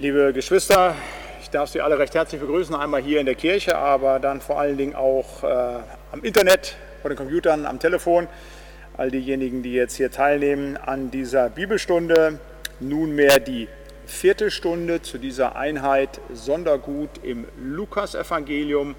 Liebe Geschwister, ich darf Sie alle recht herzlich begrüßen, einmal hier in der Kirche, aber dann vor allen Dingen auch äh, am Internet, vor den Computern, am Telefon. All diejenigen, die jetzt hier teilnehmen an dieser Bibelstunde, nunmehr die vierte Stunde zu dieser Einheit Sondergut im Lukasevangelium.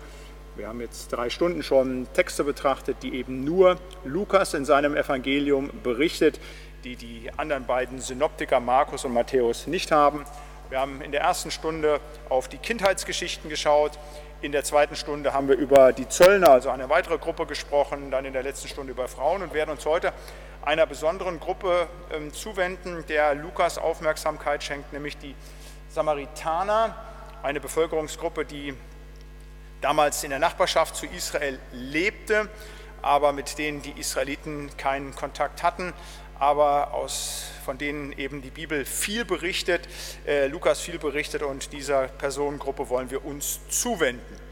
Wir haben jetzt drei Stunden schon Texte betrachtet, die eben nur Lukas in seinem Evangelium berichtet, die die anderen beiden Synoptiker Markus und Matthäus nicht haben. Wir haben in der ersten Stunde auf die Kindheitsgeschichten geschaut. In der zweiten Stunde haben wir über die Zöllner, also eine weitere Gruppe, gesprochen. Dann in der letzten Stunde über Frauen und werden uns heute einer besonderen Gruppe ähm, zuwenden, der Lukas Aufmerksamkeit schenkt, nämlich die Samaritaner, eine Bevölkerungsgruppe, die damals in der Nachbarschaft zu Israel lebte, aber mit denen die Israeliten keinen Kontakt hatten, aber aus, von denen eben die Bibel viel berichtet, äh, Lukas viel berichtet und dieser Personengruppe wollen wir uns zuwenden.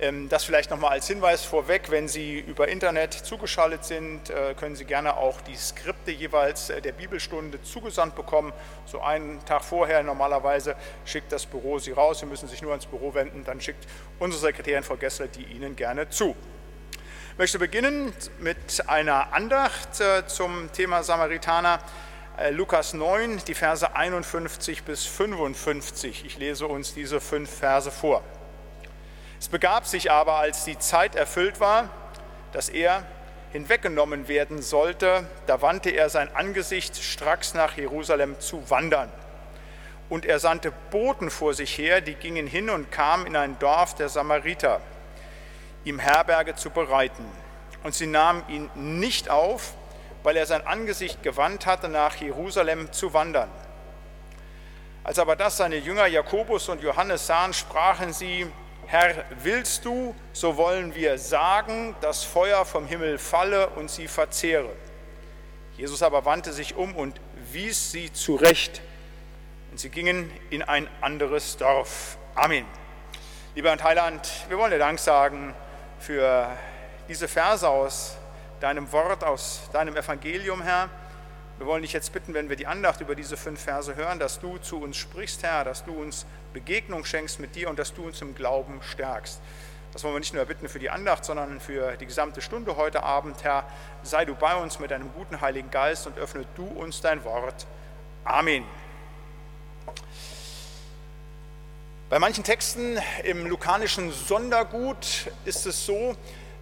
Ähm, das vielleicht nochmal als Hinweis vorweg, wenn Sie über Internet zugeschaltet sind, äh, können Sie gerne auch die Skripte jeweils äh, der Bibelstunde zugesandt bekommen. So einen Tag vorher normalerweise schickt das Büro Sie raus, Sie müssen sich nur ans Büro wenden, dann schickt unsere Sekretärin Frau Gessler die Ihnen gerne zu. Ich möchte beginnen mit einer Andacht äh, zum Thema Samaritaner. Äh, Lukas 9, die Verse 51 bis 55. Ich lese uns diese fünf Verse vor. Es begab sich aber, als die Zeit erfüllt war, dass er hinweggenommen werden sollte, da wandte er sein Angesicht stracks nach Jerusalem zu wandern. Und er sandte Boten vor sich her, die gingen hin und kamen in ein Dorf der Samariter ihm Herberge zu bereiten. Und sie nahmen ihn nicht auf, weil er sein Angesicht gewandt hatte, nach Jerusalem zu wandern. Als aber das seine Jünger Jakobus und Johannes sahen, sprachen sie, Herr, willst du, so wollen wir sagen, dass Feuer vom Himmel falle und sie verzehre. Jesus aber wandte sich um und wies sie zurecht. Und sie gingen in ein anderes Dorf. Amen. Lieber Heiland, wir wollen dir Dank sagen für diese Verse aus deinem Wort, aus deinem Evangelium, Herr. Wir wollen dich jetzt bitten, wenn wir die Andacht über diese fünf Verse hören, dass du zu uns sprichst, Herr, dass du uns Begegnung schenkst mit dir und dass du uns im Glauben stärkst. Das wollen wir nicht nur bitten für die Andacht, sondern für die gesamte Stunde heute Abend, Herr. Sei du bei uns mit deinem guten Heiligen Geist und öffne du uns dein Wort. Amen. Bei manchen Texten im lukanischen Sondergut ist es so,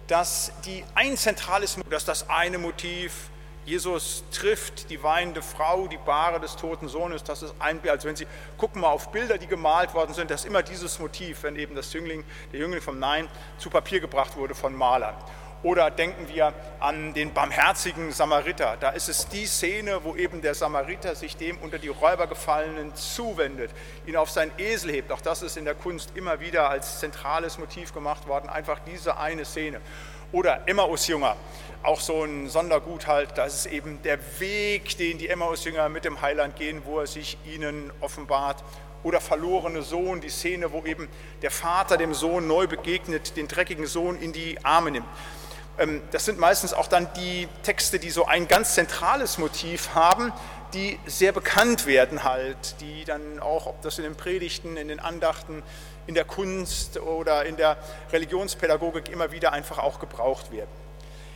dass die ein zentrales, dass das eine Motiv, Jesus trifft die weinende Frau, die Bahre des toten Sohnes, das ist ein Bild. Also wenn Sie gucken mal auf Bilder, die gemalt worden sind, das ist immer dieses Motiv, wenn eben das Jüngling, der Jüngling vom Nein zu Papier gebracht wurde von Malern. Oder denken wir an den barmherzigen Samariter. Da ist es die Szene, wo eben der Samariter sich dem unter die Räuber gefallenen zuwendet, ihn auf seinen Esel hebt. Auch das ist in der Kunst immer wieder als zentrales Motiv gemacht worden, einfach diese eine Szene. Oder Emmaus-Jünger, auch so ein Sondergut halt, das ist eben der Weg, den die Emmaus-Jünger mit dem Heiland gehen, wo er sich ihnen offenbart oder verlorene Sohn, die Szene, wo eben der Vater dem Sohn neu begegnet, den dreckigen Sohn in die Arme nimmt. Ähm, das sind meistens auch dann die Texte, die so ein ganz zentrales Motiv haben, die sehr bekannt werden halt, die dann auch, ob das in den Predigten, in den Andachten, in der Kunst oder in der Religionspädagogik immer wieder einfach auch gebraucht werden.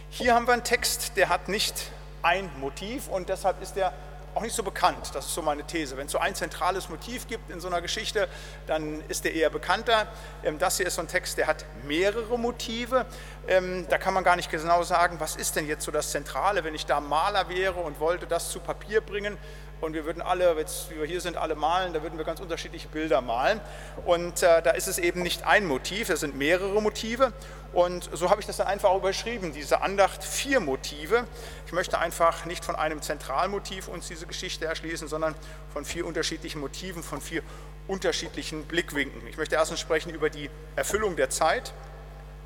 Hier haben wir einen Text, der hat nicht ein Motiv und deshalb ist er auch nicht so bekannt. Das ist so meine These. Wenn es so ein zentrales Motiv gibt in so einer Geschichte, dann ist der eher bekannter. Ähm, das hier ist so ein Text, der hat mehrere Motive. Ähm, da kann man gar nicht genau sagen, was ist denn jetzt so das Zentrale, wenn ich da Maler wäre und wollte das zu Papier bringen und wir würden alle, jetzt, wie wir hier sind, alle malen, da würden wir ganz unterschiedliche Bilder malen. Und äh, da ist es eben nicht ein Motiv, es sind mehrere Motive. Und so habe ich das dann einfach überschrieben, diese Andacht vier Motive. Ich möchte einfach nicht von einem Zentralmotiv uns diese Geschichte erschließen, sondern von vier unterschiedlichen Motiven, von vier unterschiedlichen Blickwinkeln. Ich möchte erstens sprechen über die Erfüllung der Zeit,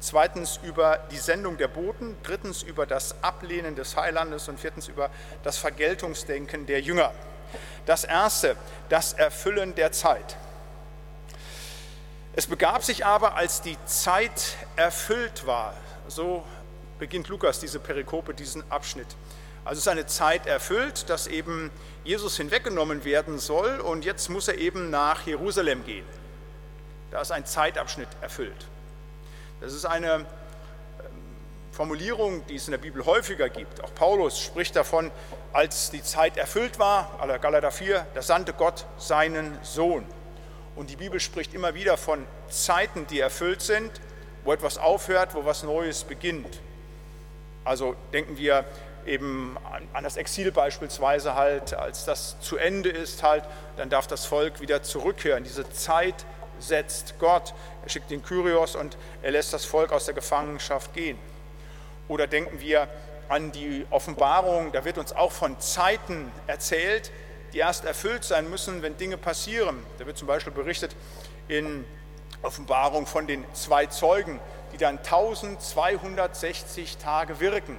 zweitens über die Sendung der Boten, drittens über das Ablehnen des Heilandes und viertens über das Vergeltungsdenken der Jünger. Das erste, das Erfüllen der Zeit. Es begab sich aber, als die Zeit erfüllt war, so beginnt Lukas diese Perikope, diesen Abschnitt. Also ist eine Zeit erfüllt, dass eben Jesus hinweggenommen werden soll und jetzt muss er eben nach Jerusalem gehen. Da ist ein Zeitabschnitt erfüllt. Das ist eine ähm, Formulierung, die es in der Bibel häufiger gibt. Auch Paulus spricht davon, als die Zeit erfüllt war, aller Galater 4, da sandte Gott seinen Sohn. Und die Bibel spricht immer wieder von Zeiten, die erfüllt sind, wo etwas aufhört, wo was Neues beginnt. Also denken wir eben an das Exil beispielsweise halt, als das zu Ende ist halt, dann darf das Volk wieder zurückkehren. Diese Zeit setzt Gott. Er schickt den Kyrios und er lässt das Volk aus der Gefangenschaft gehen. Oder denken wir an die Offenbarung, da wird uns auch von Zeiten erzählt, die erst erfüllt sein müssen, wenn Dinge passieren. Da wird zum Beispiel berichtet in Offenbarung von den zwei Zeugen, die dann 1260 Tage wirken.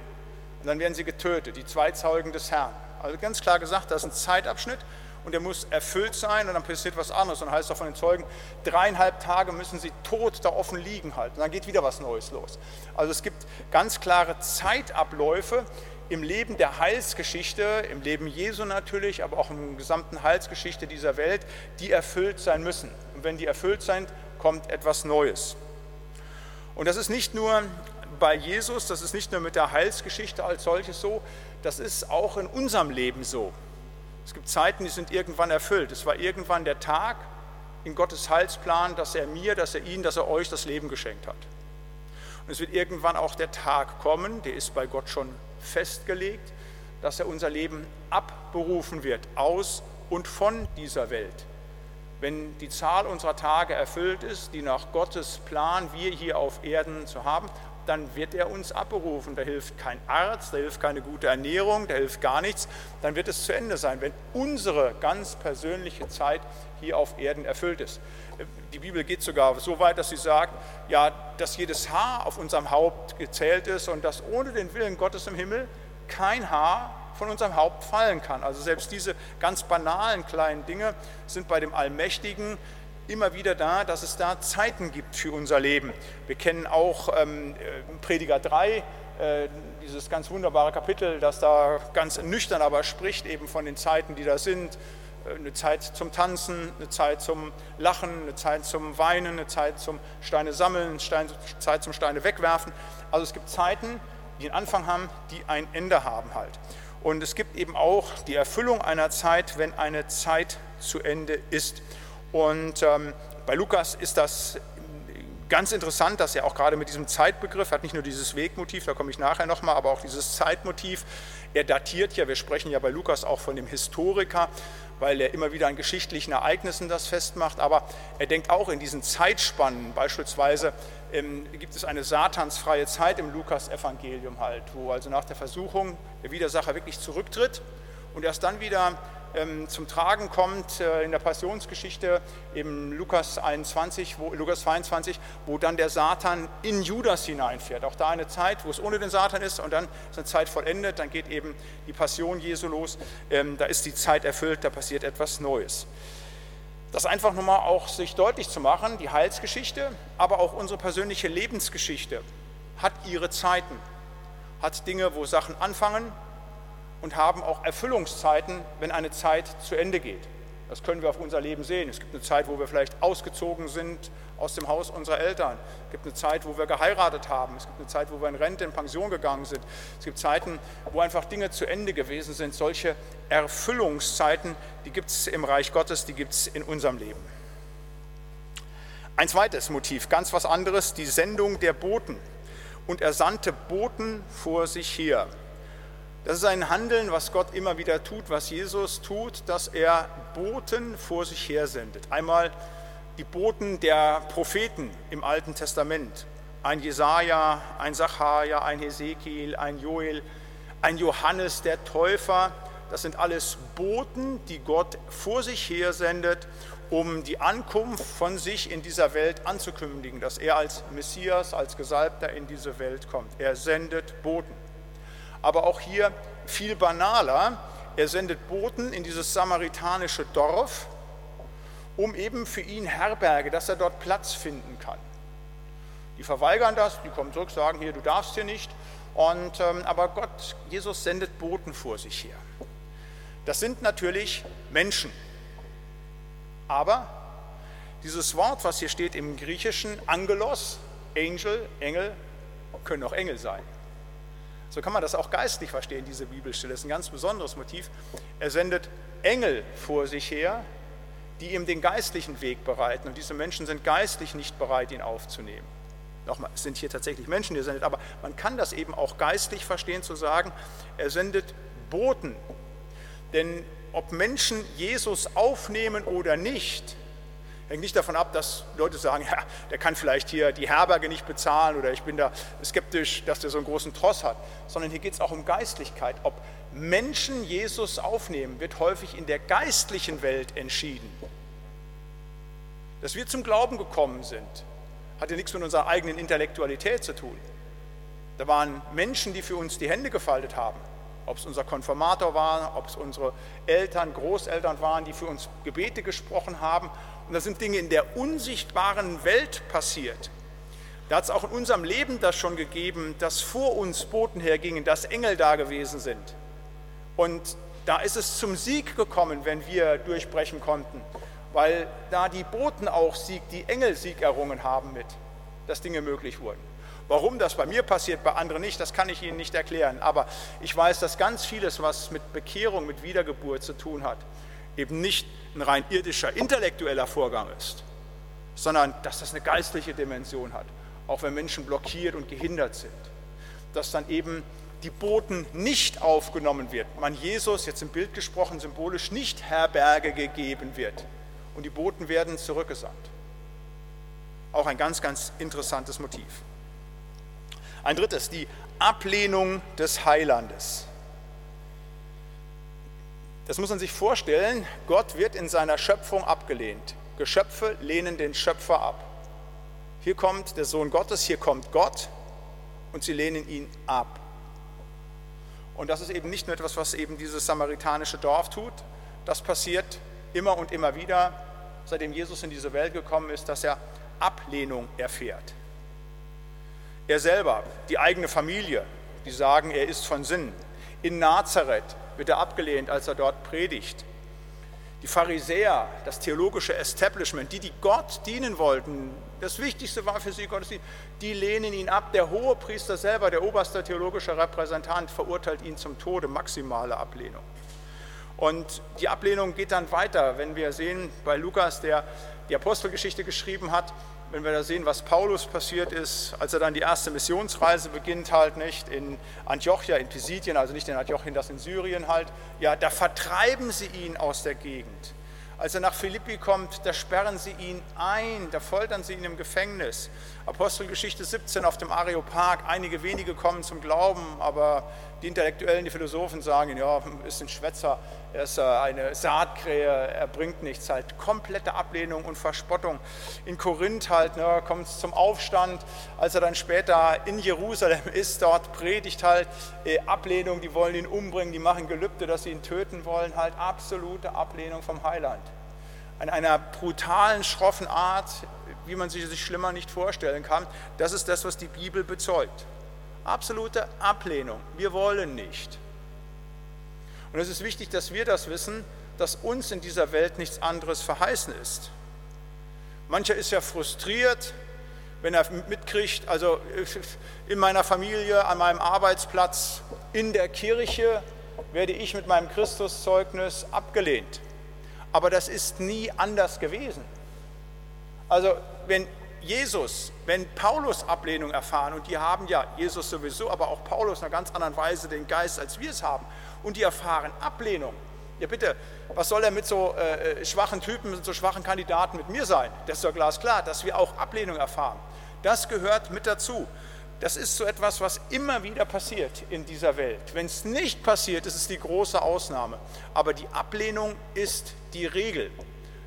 Und dann werden sie getötet, die zwei Zeugen des Herrn. Also ganz klar gesagt, das ist ein Zeitabschnitt und der muss erfüllt sein und dann passiert was anderes. Und dann heißt auch von den Zeugen, dreieinhalb Tage müssen sie tot da offen liegen halt. Und dann geht wieder was Neues los. Also es gibt ganz klare Zeitabläufe im Leben der Heilsgeschichte, im Leben Jesu natürlich, aber auch der gesamten Heilsgeschichte dieser Welt, die erfüllt sein müssen. Und wenn die erfüllt sind, kommt etwas Neues. Und das ist nicht nur bei Jesus, das ist nicht nur mit der Heilsgeschichte als solches so, das ist auch in unserem Leben so. Es gibt Zeiten, die sind irgendwann erfüllt. Es war irgendwann der Tag in Gottes Heilsplan, dass er mir, dass er Ihnen, dass er euch das Leben geschenkt hat. Und es wird irgendwann auch der Tag kommen, der ist bei Gott schon festgelegt, dass er unser Leben abberufen wird aus und von dieser Welt. Wenn die Zahl unserer Tage erfüllt ist, die nach Gottes Plan wir hier auf Erden zu haben, dann wird er uns abberufen. Da hilft kein Arzt, da hilft keine gute Ernährung, da hilft gar nichts. Dann wird es zu Ende sein, wenn unsere ganz persönliche Zeit hier auf Erden erfüllt ist. Die Bibel geht sogar so weit, dass sie sagt, ja, dass jedes Haar auf unserem Haupt gezählt ist und dass ohne den Willen Gottes im Himmel kein Haar von unserem Haupt fallen kann. Also selbst diese ganz banalen kleinen Dinge sind bei dem Allmächtigen immer wieder da, dass es da Zeiten gibt für unser Leben. Wir kennen auch ähm, äh, Prediger 3, äh, dieses ganz wunderbare Kapitel, das da ganz nüchtern aber spricht, eben von den Zeiten, die da sind. Äh, eine Zeit zum Tanzen, eine Zeit zum Lachen, eine Zeit zum Weinen, eine Zeit zum Steine sammeln, eine Zeit zum Steine wegwerfen. Also es gibt Zeiten, die einen Anfang haben, die ein Ende haben halt. Und es gibt eben auch die Erfüllung einer Zeit, wenn eine Zeit zu Ende ist. Und ähm, bei Lukas ist das ganz interessant, dass er auch gerade mit diesem Zeitbegriff hat nicht nur dieses Wegmotiv, da komme ich nachher nochmal, aber auch dieses Zeitmotiv. Er datiert ja, wir sprechen ja bei Lukas auch von dem Historiker, weil er immer wieder an geschichtlichen Ereignissen das festmacht, aber er denkt auch in diesen Zeitspannen. Beispielsweise ähm, gibt es eine satansfreie Zeit im Lukas-Evangelium halt, wo also nach der Versuchung der Widersacher wirklich zurücktritt und erst dann wieder zum Tragen kommt äh, in der Passionsgeschichte im Lukas 21, wo, Lukas 22, wo dann der Satan in Judas hineinfährt. Auch da eine Zeit, wo es ohne den Satan ist und dann ist eine Zeit vollendet, dann geht eben die Passion Jesu los, ähm, da ist die Zeit erfüllt, da passiert etwas Neues. Das einfach nochmal auch sich deutlich zu machen, die Heilsgeschichte, aber auch unsere persönliche Lebensgeschichte hat ihre Zeiten, hat Dinge, wo Sachen anfangen und haben auch Erfüllungszeiten, wenn eine Zeit zu Ende geht. Das können wir auf unser Leben sehen. Es gibt eine Zeit, wo wir vielleicht ausgezogen sind aus dem Haus unserer Eltern. Es gibt eine Zeit, wo wir geheiratet haben. Es gibt eine Zeit, wo wir in Rente, in Pension gegangen sind. Es gibt Zeiten, wo einfach Dinge zu Ende gewesen sind. Solche Erfüllungszeiten, die gibt es im Reich Gottes, die gibt es in unserem Leben. Ein zweites Motiv, ganz was anderes, die Sendung der Boten. Und er sandte Boten vor sich her. Das ist ein Handeln, was Gott immer wieder tut, was Jesus tut, dass er Boten vor sich her sendet. Einmal die Boten der Propheten im Alten Testament. Ein Jesaja, ein Sacharja, ein Hesekiel, ein Joel, ein Johannes der Täufer. Das sind alles Boten, die Gott vor sich her sendet, um die Ankunft von sich in dieser Welt anzukündigen, dass er als Messias, als Gesalbter in diese Welt kommt. Er sendet Boten aber auch hier viel banaler. Er sendet Boten in dieses samaritanische Dorf, um eben für ihn Herberge, dass er dort Platz finden kann. Die verweigern das, die kommen zurück, sagen hier, du darfst hier nicht. Und, ähm, aber Gott, Jesus sendet Boten vor sich her. Das sind natürlich Menschen. Aber dieses Wort, was hier steht im Griechischen, Angelos, Angel, Engel, können auch Engel sein. So kann man das auch geistlich verstehen, diese Bibelstelle. Das ist ein ganz besonderes Motiv. Er sendet Engel vor sich her, die ihm den geistlichen Weg bereiten. Und diese Menschen sind geistlich nicht bereit, ihn aufzunehmen. Nochmal, es sind hier tatsächlich Menschen, die er sendet, aber man kann das eben auch geistlich verstehen, zu sagen, er sendet Boten. Denn ob Menschen Jesus aufnehmen oder nicht, hängt nicht davon ab, dass Leute sagen, ja, der kann vielleicht hier die Herberge nicht bezahlen oder ich bin da skeptisch, dass der so einen großen Tross hat, sondern hier geht es auch um Geistlichkeit. Ob Menschen Jesus aufnehmen, wird häufig in der geistlichen Welt entschieden. Dass wir zum Glauben gekommen sind, hat ja nichts mit unserer eigenen Intellektualität zu tun. Da waren Menschen, die für uns die Hände gefaltet haben. Ob es unser Konfirmator war, ob es unsere Eltern, Großeltern waren, die für uns Gebete gesprochen haben. Und da sind Dinge in der unsichtbaren Welt passiert. Da hat es auch in unserem Leben das schon gegeben, dass vor uns Boten hergingen, dass Engel da gewesen sind. Und da ist es zum Sieg gekommen, wenn wir durchbrechen konnten weil da die Boten auch Sieg, die Engel Sieg errungen haben mit, dass Dinge möglich wurden. Warum das bei mir passiert, bei anderen nicht, das kann ich Ihnen nicht erklären. Aber ich weiß, dass ganz vieles, was mit Bekehrung, mit Wiedergeburt zu tun hat, eben nicht ein rein irdischer, intellektueller Vorgang ist, sondern dass das eine geistliche Dimension hat, auch wenn Menschen blockiert und gehindert sind. Dass dann eben die Boten nicht aufgenommen wird, man Jesus, jetzt im Bild gesprochen, symbolisch nicht Herberge gegeben wird, und die Boten werden zurückgesandt. Auch ein ganz, ganz interessantes Motiv. Ein drittes, die Ablehnung des Heilandes. Das muss man sich vorstellen, Gott wird in seiner Schöpfung abgelehnt. Geschöpfe lehnen den Schöpfer ab. Hier kommt der Sohn Gottes, hier kommt Gott und sie lehnen ihn ab. Und das ist eben nicht nur etwas, was eben dieses samaritanische Dorf tut. Das passiert immer und immer wieder seitdem Jesus in diese Welt gekommen ist, dass er Ablehnung erfährt. Er selber, die eigene Familie, die sagen, er ist von Sinn. In Nazareth wird er abgelehnt, als er dort predigt. Die Pharisäer, das theologische Establishment, die, die Gott dienen wollten, das Wichtigste war für sie Gottesdienst, die lehnen ihn ab. Der hohe Priester selber, der oberste theologische Repräsentant, verurteilt ihn zum Tode, maximale Ablehnung. Und die Ablehnung geht dann weiter, wenn wir sehen bei Lukas, der die Apostelgeschichte geschrieben hat, wenn wir da sehen, was Paulus passiert ist, als er dann die erste Missionsreise beginnt, halt nicht in Antiochia, in Pisidien, also nicht in Antiochien, das in Syrien halt, ja, da vertreiben sie ihn aus der Gegend. Als er nach Philippi kommt, da sperren sie ihn ein, da foltern sie ihn im Gefängnis. Apostelgeschichte 17 auf dem Areopag, einige wenige kommen zum Glauben, aber die Intellektuellen, die Philosophen sagen, ja, ist ein Schwätzer, er ist äh, eine Saatkrähe, er bringt nichts, halt komplette Ablehnung und Verspottung. In Korinth halt ne, kommt es zum Aufstand, als er dann später in Jerusalem ist, dort predigt halt äh, Ablehnung, die wollen ihn umbringen, die machen Gelübde, dass sie ihn töten wollen, halt absolute Ablehnung vom Heiland. In einer brutalen, schroffen Art, wie man sich sich schlimmer nicht vorstellen kann. Das ist das, was die Bibel bezeugt. Absolute Ablehnung. Wir wollen nicht. Und es ist wichtig, dass wir das wissen, dass uns in dieser Welt nichts anderes verheißen ist. Mancher ist ja frustriert, wenn er mitkriegt, also in meiner Familie, an meinem Arbeitsplatz, in der Kirche werde ich mit meinem Christuszeugnis abgelehnt. Aber das ist nie anders gewesen. Also wenn Jesus, wenn Paulus Ablehnung erfahren, und die haben ja Jesus sowieso, aber auch Paulus in einer ganz anderen Weise den Geist, als wir es haben, und die erfahren Ablehnung. Ja bitte, was soll er mit so äh, schwachen Typen, mit so schwachen Kandidaten mit mir sein? Das ist doch glasklar, dass wir auch Ablehnung erfahren. Das gehört mit dazu. Das ist so etwas, was immer wieder passiert in dieser Welt. Wenn es nicht passiert, ist es die große Ausnahme. Aber die Ablehnung ist die Regel.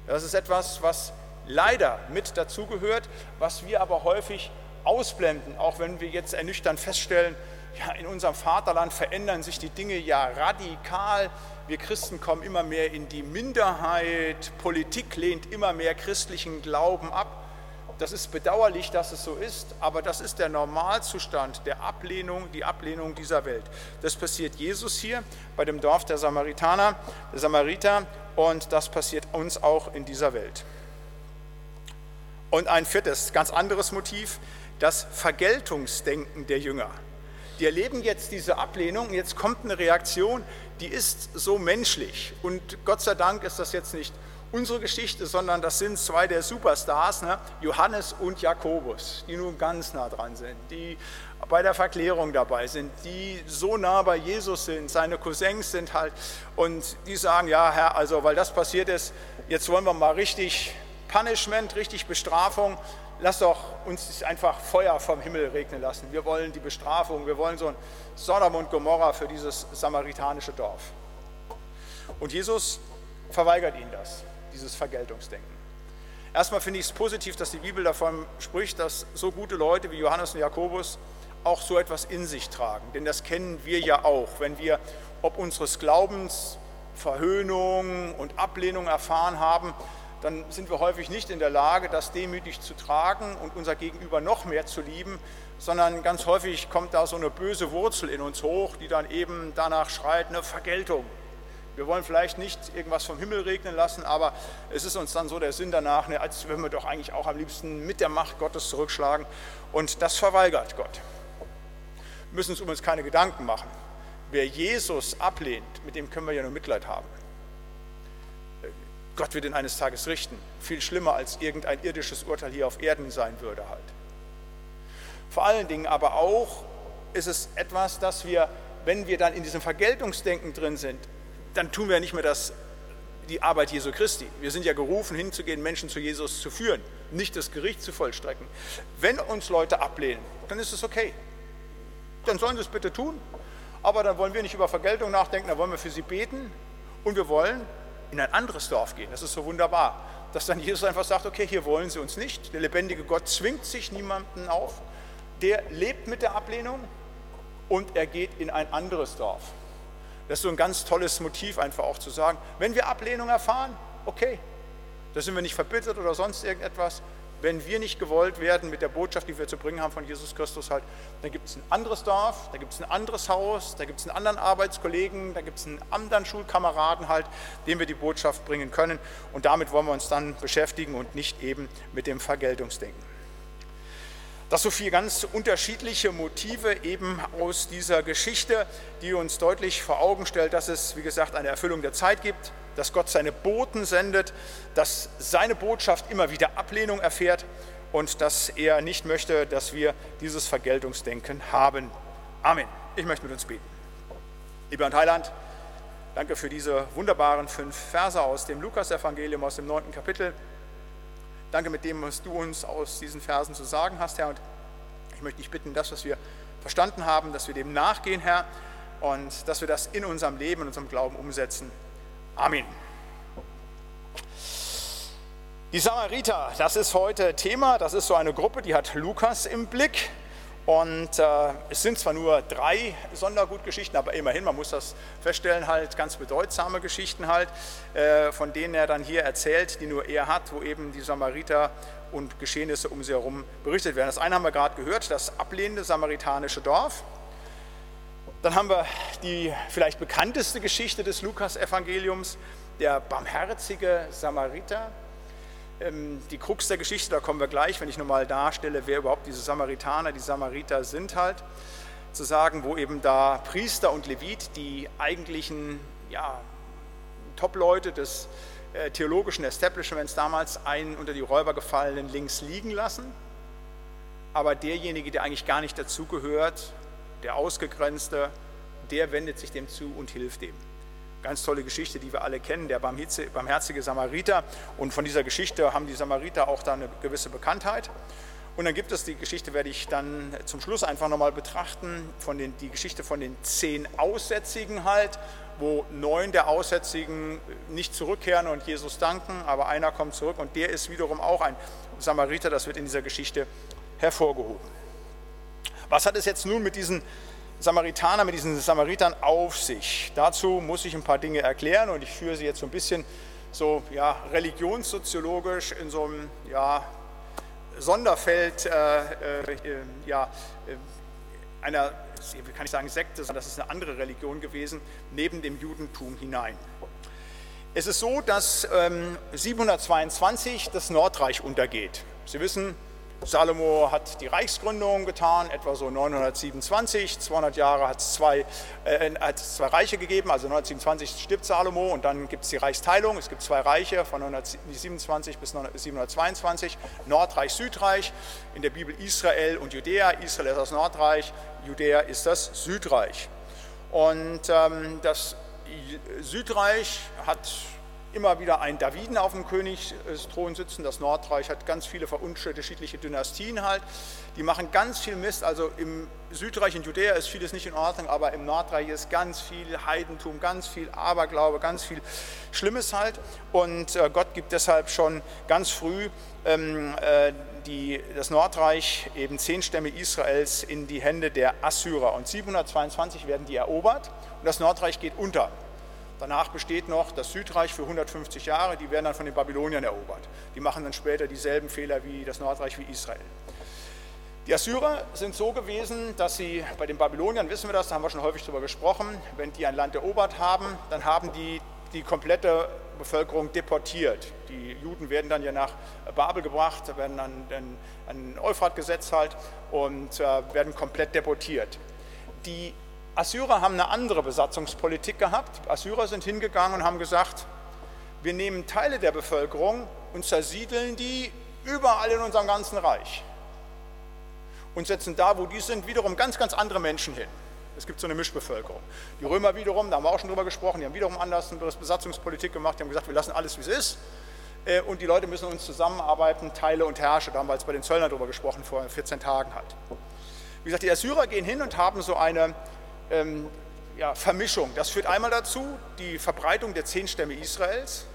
Das ist etwas, was leider mit dazugehört, was wir aber häufig ausblenden, auch wenn wir jetzt ernüchternd feststellen, ja, in unserem Vaterland verändern sich die Dinge ja radikal. Wir Christen kommen immer mehr in die Minderheit. Politik lehnt immer mehr christlichen Glauben ab. Das ist bedauerlich, dass es so ist, aber das ist der Normalzustand der Ablehnung, die Ablehnung dieser Welt. Das passiert Jesus hier bei dem Dorf der Samaritaner, der Samariter, und das passiert uns auch in dieser Welt. Und ein viertes, ganz anderes Motiv, das Vergeltungsdenken der Jünger. Die erleben jetzt diese Ablehnung, jetzt kommt eine Reaktion, die ist so menschlich. Und Gott sei Dank ist das jetzt nicht unsere Geschichte, sondern das sind zwei der Superstars, ne? Johannes und Jakobus, die nun ganz nah dran sind, die bei der Verklärung dabei sind, die so nah bei Jesus sind, seine Cousins sind halt und die sagen, ja Herr, also weil das passiert ist, jetzt wollen wir mal richtig Punishment, richtig Bestrafung, lass doch uns einfach Feuer vom Himmel regnen lassen. Wir wollen die Bestrafung, wir wollen so ein Sodom und Gomorra für dieses samaritanische Dorf. Und Jesus verweigert ihnen das dieses Vergeltungsdenken. Erstmal finde ich es positiv, dass die Bibel davon spricht, dass so gute Leute wie Johannes und Jakobus auch so etwas in sich tragen. Denn das kennen wir ja auch, wenn wir ob unseres Glaubens Verhöhnung und Ablehnung erfahren haben, dann sind wir häufig nicht in der Lage, das demütig zu tragen und unser Gegenüber noch mehr zu lieben, sondern ganz häufig kommt da so eine böse Wurzel in uns hoch, die dann eben danach schreit, eine Vergeltung. Wir wollen vielleicht nicht irgendwas vom Himmel regnen lassen, aber es ist uns dann so der Sinn danach, ne, als würden wir doch eigentlich auch am liebsten mit der Macht Gottes zurückschlagen. Und das verweigert Gott. Wir müssen uns übrigens keine Gedanken machen. Wer Jesus ablehnt, mit dem können wir ja nur Mitleid haben. Gott wird ihn eines Tages richten. Viel schlimmer als irgendein irdisches Urteil hier auf Erden sein würde halt. Vor allen Dingen aber auch ist es etwas, dass wir, wenn wir dann in diesem Vergeltungsdenken drin sind, dann tun wir nicht mehr das, die Arbeit Jesu Christi. Wir sind ja gerufen, hinzugehen, Menschen zu Jesus zu führen, nicht das Gericht zu vollstrecken. Wenn uns Leute ablehnen, dann ist es okay. Dann sollen sie es bitte tun. Aber dann wollen wir nicht über Vergeltung nachdenken, dann wollen wir für sie beten und wir wollen in ein anderes Dorf gehen. Das ist so wunderbar, dass dann Jesus einfach sagt, okay, hier wollen sie uns nicht. Der lebendige Gott zwingt sich niemanden auf. Der lebt mit der Ablehnung und er geht in ein anderes Dorf. Das ist so ein ganz tolles Motiv, einfach auch zu sagen, wenn wir Ablehnung erfahren, okay, da sind wir nicht verbittert oder sonst irgendetwas. Wenn wir nicht gewollt werden mit der Botschaft, die wir zu bringen haben von Jesus Christus, halt, dann gibt es ein anderes Dorf, da gibt es ein anderes Haus, da gibt es einen anderen Arbeitskollegen, da gibt es einen anderen Schulkameraden halt, dem wir die Botschaft bringen können. Und damit wollen wir uns dann beschäftigen und nicht eben mit dem Vergeltungsdenken. Das so viele ganz unterschiedliche Motive eben aus dieser Geschichte, die uns deutlich vor Augen stellt, dass es, wie gesagt, eine Erfüllung der Zeit gibt, dass Gott seine Boten sendet, dass seine Botschaft immer wieder Ablehnung erfährt und dass er nicht möchte, dass wir dieses Vergeltungsdenken haben. Amen. Ich möchte mit uns beten. Lieber und Heiland, danke für diese wunderbaren fünf Verse aus dem Lukas-Evangelium, aus dem neunten Kapitel. Danke mit dem, was du uns aus diesen Versen zu sagen hast, Herr. Und ich möchte dich bitten, das, was wir verstanden haben, dass wir dem nachgehen, Herr, und dass wir das in unserem Leben, in unserem Glauben umsetzen. Amen. Die Samariter, das ist heute Thema. Das ist so eine Gruppe, die hat Lukas im Blick. Und äh, es sind zwar nur drei Sondergutgeschichten, aber immerhin, man muss das feststellen, halt ganz bedeutsame Geschichten halt, äh, von denen er dann hier erzählt, die nur er hat, wo eben die Samariter und Geschehnisse um sie herum berichtet werden. Das eine haben wir gerade gehört, das ablehnende samaritanische Dorf. Dann haben wir die vielleicht bekannteste Geschichte des Lukas-Evangeliums, der barmherzige Samariter. Ähm, die Krux der Geschichte, da kommen wir gleich, wenn ich nochmal darstelle, wer überhaupt diese Samaritaner, die Samariter sind halt, zu sagen, wo eben da Priester und Levit, die eigentlichen ja, Top-Leute des äh, theologischen Establishments damals, einen unter die Räuber gefallenen links liegen lassen, aber derjenige, der eigentlich gar nicht dazugehört, der Ausgegrenzte, der wendet sich dem zu und hilft dem. Ganz tolle Geschichte, die wir alle kennen, der barmherzige Samariter. Und von dieser Geschichte haben die Samariter auch da eine gewisse Bekanntheit. Und dann gibt es die Geschichte, werde ich dann zum Schluss einfach nochmal betrachten, von den, die Geschichte von den zehn Aussätzigen halt, wo neun der Aussätzigen nicht zurückkehren und Jesus danken, aber einer kommt zurück und der ist wiederum auch ein Samariter, das wird in dieser Geschichte hervorgehoben. Was hat es jetzt nun mit diesen Samaritaner, mit diesen Samaritern auf sich. Dazu muss ich ein paar Dinge erklären und ich führe sie jetzt so ein bisschen so ja, religionssoziologisch in so einem ja, Sonderfeld äh, äh, ja, einer, wie kann ich sagen, Sekte, sondern das ist eine andere Religion gewesen, neben dem Judentum hinein. Es ist so, dass ähm, 722 das Nordreich untergeht. Sie wissen, Salomo hat die Reichsgründung getan, etwa so 927, 200 Jahre hat es zwei, äh, zwei Reiche gegeben, also 927 stirbt Salomo und dann gibt es die Reichsteilung, es gibt zwei Reiche von 927 bis 722, Nordreich, Südreich, in der Bibel Israel und Judäa, Israel ist das Nordreich, Judäa ist das Südreich. Und ähm, das Südreich hat immer wieder ein Daviden auf dem Königsthron sitzen. Das Nordreich hat ganz viele unterschiedliche Dynastien halt. Die machen ganz viel Mist. Also im Südreich in Judäa ist vieles nicht in Ordnung, aber im Nordreich ist ganz viel Heidentum, ganz viel Aberglaube, ganz viel Schlimmes halt. Und äh, Gott gibt deshalb schon ganz früh ähm, äh, die, das Nordreich, eben zehn Stämme Israels, in die Hände der Assyrer. Und 722 werden die erobert und das Nordreich geht unter. Danach besteht noch das Südreich für 150 Jahre, die werden dann von den Babyloniern erobert. Die machen dann später dieselben Fehler wie das Nordreich wie Israel. Die Assyrer sind so gewesen, dass sie bei den Babyloniern, wissen wir das, da haben wir schon häufig darüber gesprochen, wenn die ein Land erobert haben, dann haben die die komplette Bevölkerung deportiert. Die Juden werden dann ja nach Babel gebracht, werden an den, Euphrat gesetzt halt und äh, werden komplett deportiert. Die Assyrer haben eine andere Besatzungspolitik gehabt. Assyrer sind hingegangen und haben gesagt, wir nehmen Teile der Bevölkerung und zersiedeln die überall in unserem ganzen Reich und setzen da, wo die sind, wiederum ganz, ganz andere Menschen hin. Es gibt so eine Mischbevölkerung. Die Römer wiederum, da haben wir auch schon drüber gesprochen, die haben wiederum anders eine Besatzungspolitik gemacht, die haben gesagt, wir lassen alles, wie es ist äh, und die Leute müssen uns zusammenarbeiten, Teile und Herrsche. Da haben wir jetzt bei den Zöllnern drüber gesprochen, vor 14 Tagen halt. Wie gesagt, die Assyrer gehen hin und haben so eine ähm, ja, Vermischung. Das führt einmal dazu, die Verbreitung der zehn Stämme Israels,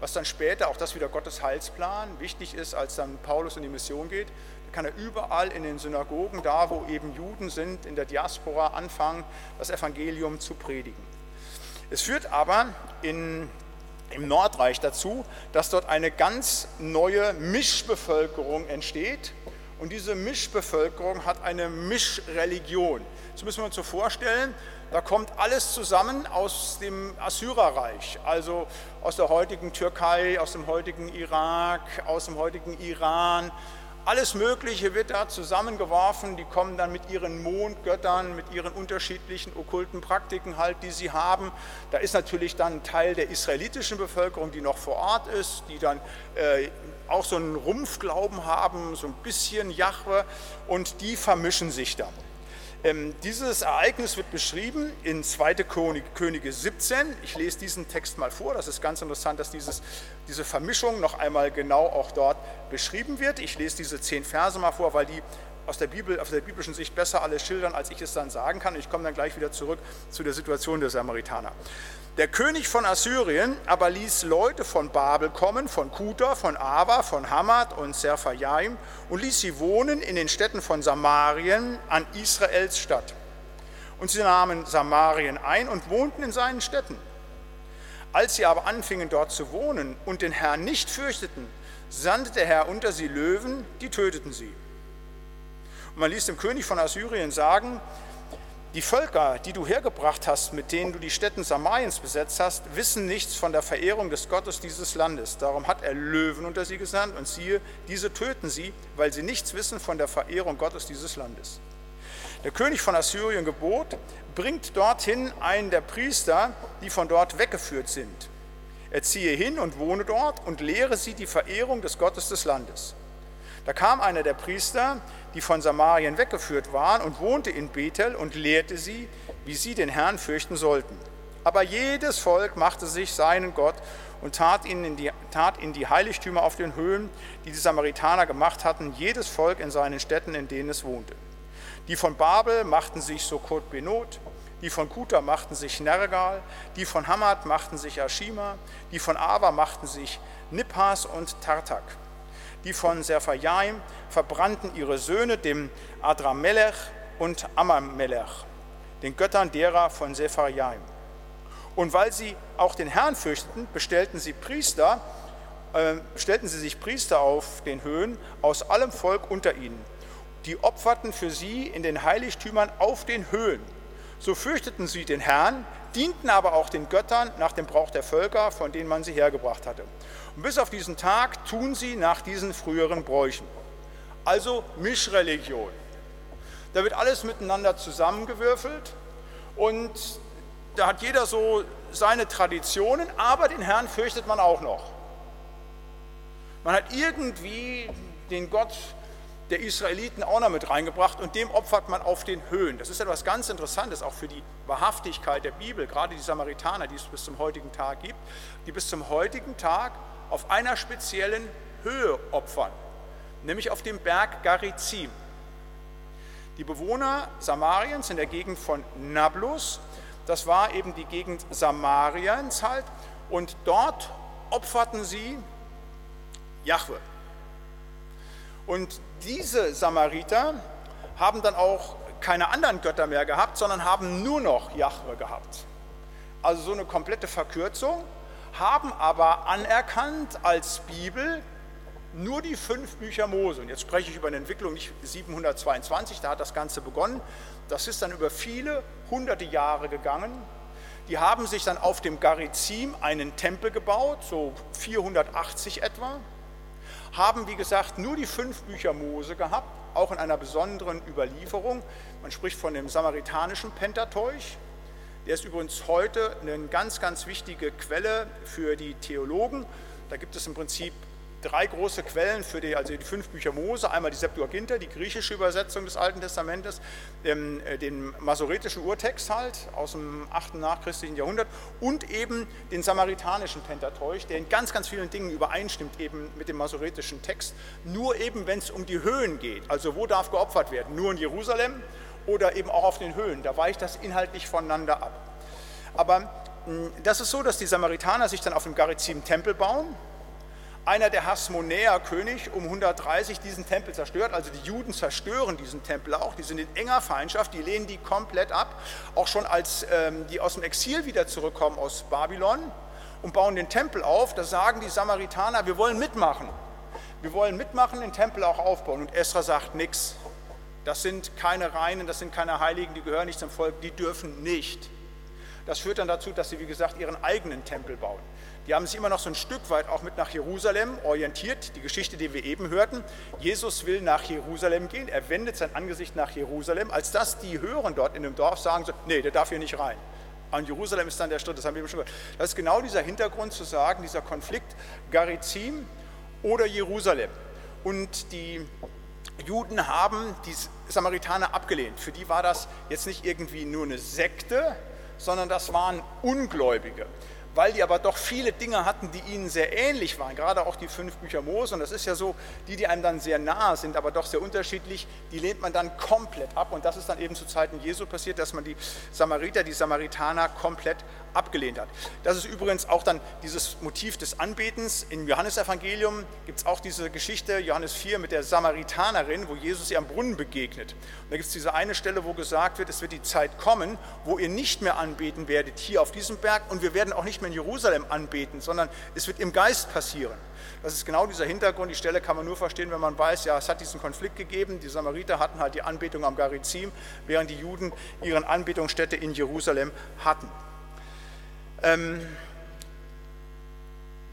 was dann später, auch das wieder Gottes Heilsplan, wichtig ist, als dann Paulus in die Mission geht. Da kann er überall in den Synagogen, da wo eben Juden sind, in der Diaspora anfangen, das Evangelium zu predigen. Es führt aber in, im Nordreich dazu, dass dort eine ganz neue Mischbevölkerung entsteht. Und diese Mischbevölkerung hat eine Mischreligion. Das müssen wir uns so vorstellen. Da kommt alles zusammen aus dem Assyrerreich, also aus der heutigen Türkei, aus dem heutigen Irak, aus dem heutigen Iran. Alles Mögliche wird da zusammengeworfen. Die kommen dann mit ihren Mondgöttern, mit ihren unterschiedlichen okkulten Praktiken halt, die sie haben. Da ist natürlich dann ein Teil der israelitischen Bevölkerung, die noch vor Ort ist, die dann äh, auch so einen Rumpfglauben haben, so ein bisschen Jahwe, und die vermischen sich dann. Ähm, dieses Ereignis wird beschrieben in 2. Könige 17. Ich lese diesen Text mal vor. Das ist ganz interessant, dass dieses, diese Vermischung noch einmal genau auch dort beschrieben wird. Ich lese diese zehn Verse mal vor, weil die aus der Bibel, aus der biblischen Sicht besser alles schildern, als ich es dann sagen kann. Ich komme dann gleich wieder zurück zu der Situation der Samaritaner. Der König von Assyrien aber ließ Leute von Babel kommen, von Kuta, von Ava, von Hamad und Serphajaim und ließ sie wohnen in den Städten von Samarien an Israels Stadt. Und sie nahmen Samarien ein und wohnten in seinen Städten. Als sie aber anfingen dort zu wohnen und den Herrn nicht fürchteten, sandte der Herr unter sie Löwen, die töteten sie. Und man ließ dem König von Assyrien sagen, die Völker, die du hergebracht hast, mit denen du die Städten Samariens besetzt hast, wissen nichts von der Verehrung des Gottes dieses Landes. Darum hat er Löwen unter sie gesandt und siehe, diese töten sie, weil sie nichts wissen von der Verehrung Gottes dieses Landes. Der König von Assyrien gebot, bringt dorthin einen der Priester, die von dort weggeführt sind. Er ziehe hin und wohne dort und lehre sie die Verehrung des Gottes des Landes. Da kam einer der Priester, die von Samarien weggeführt waren, und wohnte in Bethel und lehrte sie, wie sie den Herrn fürchten sollten. Aber jedes Volk machte sich seinen Gott und tat ihn in die, tat in die Heiligtümer auf den Höhen, die die Samaritaner gemacht hatten, jedes Volk in seinen Städten, in denen es wohnte. Die von Babel machten sich Sokot Benot, die von Kuta machten sich Nergal, die von Hamad machten sich Ashima, die von Ava machten sich Nippas und Tartak. Die von Serphajaim verbrannten ihre Söhne dem Adramelech und Amamelech, den Göttern derer von Sepharjaim. Und weil sie auch den Herrn fürchteten, bestellten sie Priester äh, stellten sie sich Priester auf den Höhen aus allem Volk unter ihnen. Die opferten für sie in den Heiligtümern auf den Höhen. So fürchteten sie den Herrn, dienten aber auch den Göttern nach dem Brauch der Völker, von denen man sie hergebracht hatte. Und bis auf diesen Tag tun sie nach diesen früheren Bräuchen. Also Mischreligion. Da wird alles miteinander zusammengewürfelt und da hat jeder so seine Traditionen, aber den Herrn fürchtet man auch noch. Man hat irgendwie den Gott der Israeliten auch noch mit reingebracht und dem opfert man auf den Höhen. Das ist etwas ganz Interessantes, auch für die Wahrhaftigkeit der Bibel, gerade die Samaritaner, die es bis zum heutigen Tag gibt, die bis zum heutigen Tag auf einer speziellen Höhe opfern, nämlich auf dem Berg Garizim. Die Bewohner Samariens in der Gegend von Nablus, das war eben die Gegend Samariens halt, und dort opferten sie Jahwe. Und diese Samariter haben dann auch keine anderen Götter mehr gehabt, sondern haben nur noch Jahwe gehabt. Also so eine komplette Verkürzung, haben aber anerkannt als Bibel nur die fünf Bücher Mose. Und jetzt spreche ich über eine Entwicklung nicht 722, da hat das Ganze begonnen. Das ist dann über viele hunderte Jahre gegangen. Die haben sich dann auf dem Garizim einen Tempel gebaut, so 480 etwa, haben, wie gesagt, nur die fünf Bücher Mose gehabt, auch in einer besonderen Überlieferung. Man spricht von dem samaritanischen Pentateuch. Der ist übrigens heute eine ganz, ganz wichtige Quelle für die Theologen. Da gibt es im Prinzip drei große Quellen für die, also die fünf Bücher Mose, einmal die Septuaginta, die griechische Übersetzung des Alten Testamentes, den, äh, den masoretischen Urtext halt aus dem 8. nachchristlichen Jahrhundert und eben den samaritanischen Pentateuch, der in ganz, ganz vielen Dingen übereinstimmt eben mit dem masoretischen Text, nur eben wenn es um die Höhen geht, also wo darf geopfert werden, nur in Jerusalem oder eben auch auf den Höhen, da weicht das inhaltlich voneinander ab. Aber das ist so, dass die Samaritaner sich dann auf dem Garizim Tempel bauen, einer der Hasmonäer-König um 130 diesen Tempel zerstört. Also die Juden zerstören diesen Tempel auch. Die sind in enger Feindschaft, die lehnen die komplett ab. Auch schon als ähm, die aus dem Exil wieder zurückkommen aus Babylon und bauen den Tempel auf, da sagen die Samaritaner, wir wollen mitmachen. Wir wollen mitmachen, den Tempel auch aufbauen. Und Esra sagt nichts. Das sind keine Reinen, das sind keine Heiligen, die gehören nicht zum Volk, die dürfen nicht. Das führt dann dazu, dass sie, wie gesagt, ihren eigenen Tempel bauen. Die haben sich immer noch so ein Stück weit auch mit nach Jerusalem orientiert. Die Geschichte, die wir eben hörten. Jesus will nach Jerusalem gehen. Er wendet sein Angesicht nach Jerusalem. Als das die hören dort in dem Dorf, sagen so, nee, der darf hier nicht rein. An Jerusalem ist dann der Schritt, das haben wir eben schon gehört. Das ist genau dieser Hintergrund zu sagen, dieser Konflikt Garizim oder Jerusalem. Und die Juden haben die Samaritaner abgelehnt. Für die war das jetzt nicht irgendwie nur eine Sekte, sondern das waren Ungläubige weil die aber doch viele Dinge hatten, die ihnen sehr ähnlich waren, gerade auch die fünf Bücher Mose. Und das ist ja so, die, die einem dann sehr nahe sind, aber doch sehr unterschiedlich, die lehnt man dann komplett ab. Und das ist dann eben zu Zeiten Jesu passiert, dass man die Samariter, die Samaritaner komplett abgelehnt hat. Das ist übrigens auch dann dieses Motiv des Anbetens. Im Johannesevangelium gibt es auch diese Geschichte, Johannes 4, mit der Samaritanerin, wo Jesus ihr am Brunnen begegnet. Und da gibt es diese eine Stelle, wo gesagt wird, es wird die Zeit kommen, wo ihr nicht mehr anbeten werdet hier auf diesem Berg und wir werden auch nicht mehr in Jerusalem anbeten, sondern es wird im Geist passieren. Das ist genau dieser Hintergrund. Die Stelle kann man nur verstehen, wenn man weiß, ja, es hat diesen Konflikt gegeben. Die Samariter hatten halt die Anbetung am Garizim, während die Juden ihren Anbetungsstätte in Jerusalem hatten. Ähm,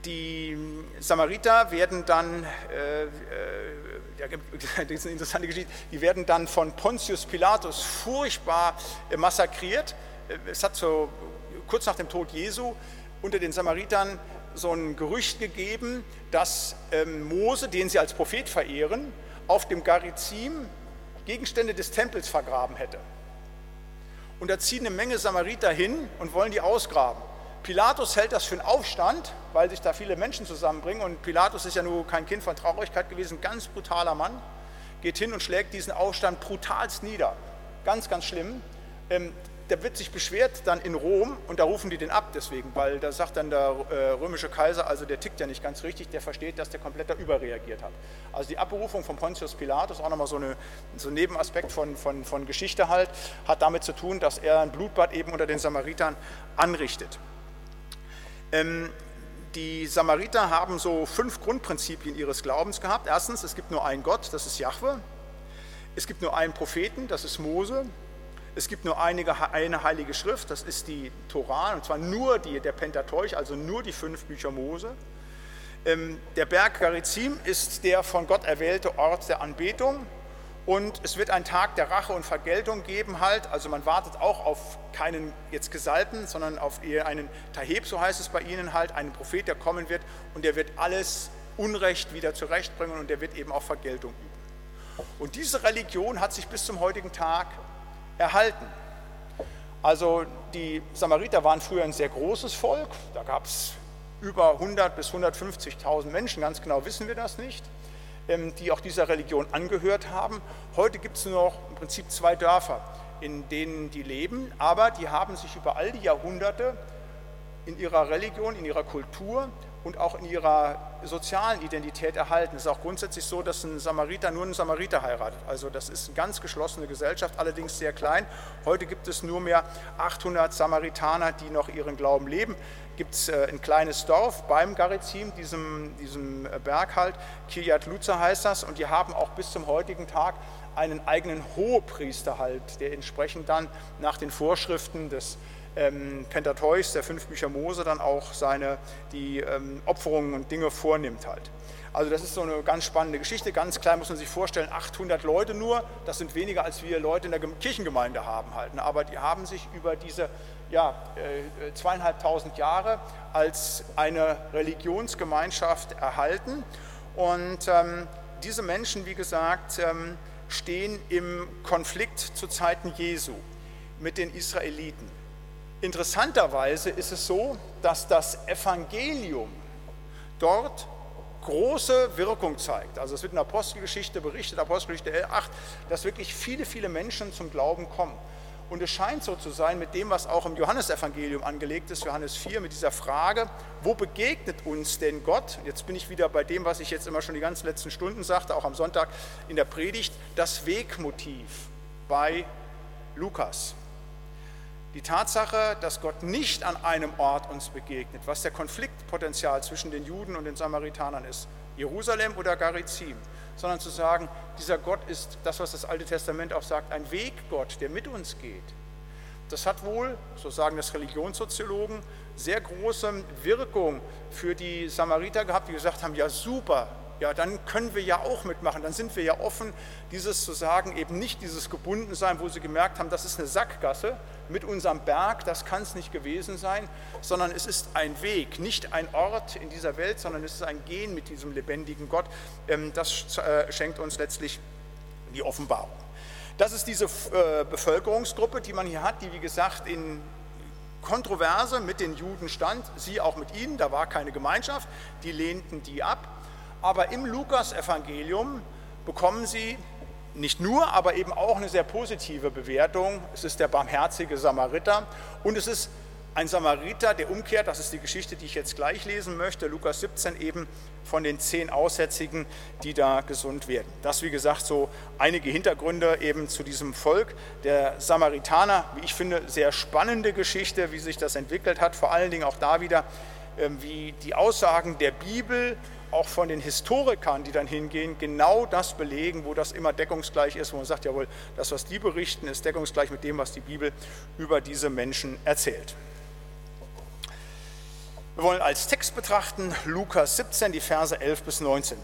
die Samariter werden dann, äh, äh, das ist eine interessante Geschichte, die werden dann von Pontius Pilatus furchtbar äh, massakriert. Äh, es hat so kurz nach dem Tod Jesu unter den Samaritern so ein Gerücht gegeben, dass ähm, Mose, den sie als Prophet verehren, auf dem Garizim Gegenstände des Tempels vergraben hätte. Und da ziehen eine Menge Samariter hin und wollen die ausgraben. Pilatus hält das für einen Aufstand, weil sich da viele Menschen zusammenbringen. Und Pilatus ist ja nur kein Kind von Traurigkeit gewesen, ganz brutaler Mann. Geht hin und schlägt diesen Aufstand brutalst nieder. Ganz, ganz schlimm. Ähm, der wird sich beschwert dann in Rom und da rufen die den ab deswegen, weil da sagt dann der äh, römische Kaiser, also der tickt ja nicht ganz richtig, der versteht, dass der komplett da überreagiert hat. Also die Abberufung von Pontius Pilatus, auch nochmal so, eine, so ein Nebenaspekt von, von, von Geschichte halt, hat damit zu tun, dass er ein Blutbad eben unter den Samaritern anrichtet. Ähm, die Samariter haben so fünf Grundprinzipien ihres Glaubens gehabt. Erstens, es gibt nur einen Gott, das ist Jahwe. Es gibt nur einen Propheten, das ist Mose. Es gibt nur einige, eine heilige Schrift, das ist die Torah, und zwar nur die, der Pentateuch, also nur die fünf Bücher Mose. Ähm, der Berg Garizim ist der von Gott erwählte Ort der Anbetung. Und es wird einen Tag der Rache und Vergeltung geben halt. Also man wartet auch auf keinen jetzt Gesalbten, sondern auf einen Taheb, so heißt es bei ihnen halt, einen Prophet, der kommen wird und der wird alles Unrecht wieder zurechtbringen und der wird eben auch Vergeltung üben. Und diese Religion hat sich bis zum heutigen Tag erhalten. Also die Samariter waren früher ein sehr großes Volk, da gab es über 100 bis 150.000 Menschen, ganz genau wissen wir das nicht. Ähm, die auch dieser Religion angehört haben. Heute gibt es nur noch im Prinzip zwei Dörfer, in denen die leben, aber die haben sich über all die Jahrhunderte in ihrer Religion, in ihrer Kultur und auch in ihrer sozialen Identität erhalten. Es ist auch grundsätzlich so, dass ein Samariter nur einen Samariter heiratet. Also das ist eine ganz geschlossene Gesellschaft, allerdings sehr klein. Heute gibt es nur mehr 800 Samaritaner, die noch ihren Glauben leben. Gibt es äh, ein kleines Dorf beim Garizim, diesem, diesem äh, Berg halt, Kiryat Luza heißt das, und die haben auch bis zum heutigen Tag einen eigenen Hohepriester halt, der entsprechend dann nach den Vorschriften des ähm, Pentateuchs, der fünf Bücher Mose, dann auch seine, die ähm, Opferungen und Dinge vornimmt halt. Also das ist so eine ganz spannende Geschichte. Ganz klein muss man sich vorstellen, 800 Leute nur, das sind weniger als wir Leute in der Kirchengemeinde haben halt. Ne? Aber die haben sich über diese ja, äh, zweieinhalbtausend Jahre als eine Religionsgemeinschaft erhalten. Und ähm, diese Menschen, wie gesagt, ähm, stehen im Konflikt zu Zeiten Jesu mit den Israeliten. Interessanterweise ist es so, dass das Evangelium dort große Wirkung zeigt. Also es wird in der Apostelgeschichte berichtet, Apostelgeschichte 8, dass wirklich viele, viele Menschen zum Glauben kommen. Und es scheint so zu sein mit dem, was auch im Johannesevangelium angelegt ist, Johannes 4, mit dieser Frage, wo begegnet uns denn Gott? Jetzt bin ich wieder bei dem, was ich jetzt immer schon die ganzen letzten Stunden sagte, auch am Sonntag in der Predigt, das Wegmotiv bei Lukas. Die Tatsache, dass Gott nicht an einem Ort uns begegnet, was der Konfliktpotenzial zwischen den Juden und den Samaritanern ist, Jerusalem oder Garizim, sondern zu sagen, dieser Gott ist das, was das Alte Testament auch sagt, ein Weggott, der mit uns geht. Das hat wohl, so sagen das Religionssoziologen, sehr große Wirkung für die Samariter gehabt, die gesagt haben, ja super, ja, dann können wir ja auch mitmachen, dann sind wir ja offen, dieses zu sagen, eben nicht dieses Gebundensein, wo sie gemerkt haben, das ist eine Sackgasse mit unserem Berg, das kann es nicht gewesen sein, sondern es ist ein Weg, nicht ein Ort in dieser Welt, sondern es ist ein Gehen mit diesem lebendigen Gott. Ähm, das äh, schenkt uns letztlich die Offenbarung. Das ist diese äh, Bevölkerungsgruppe, die man hier hat, die wie gesagt in Kontroverse mit den Juden stand, sie auch mit ihnen, da war keine Gemeinschaft, die lehnten die ab. Aber im Lukas-Evangelium bekommen sie nicht nur, aber eben auch eine sehr positive Bewertung. Es ist der barmherzige Samariter und es ist ein Samariter, der umkehrt. Das ist die Geschichte, die ich jetzt gleich lesen möchte. Lukas 17 eben von den zehn Aussätzigen, die da gesund werden. Das, wie gesagt, so einige Hintergründe eben zu diesem Volk der Samaritaner. Wie ich finde, sehr spannende Geschichte, wie sich das entwickelt hat. Vor allen Dingen auch da wieder, ähm, wie die Aussagen der Bibel auch von den Historikern, die dann hingehen, genau das belegen, wo das immer deckungsgleich ist, wo man sagt, jawohl, das, was die berichten, ist deckungsgleich mit dem, was die Bibel über diese Menschen erzählt. Wir wollen als Text betrachten Lukas 17, die Verse 11 bis 19.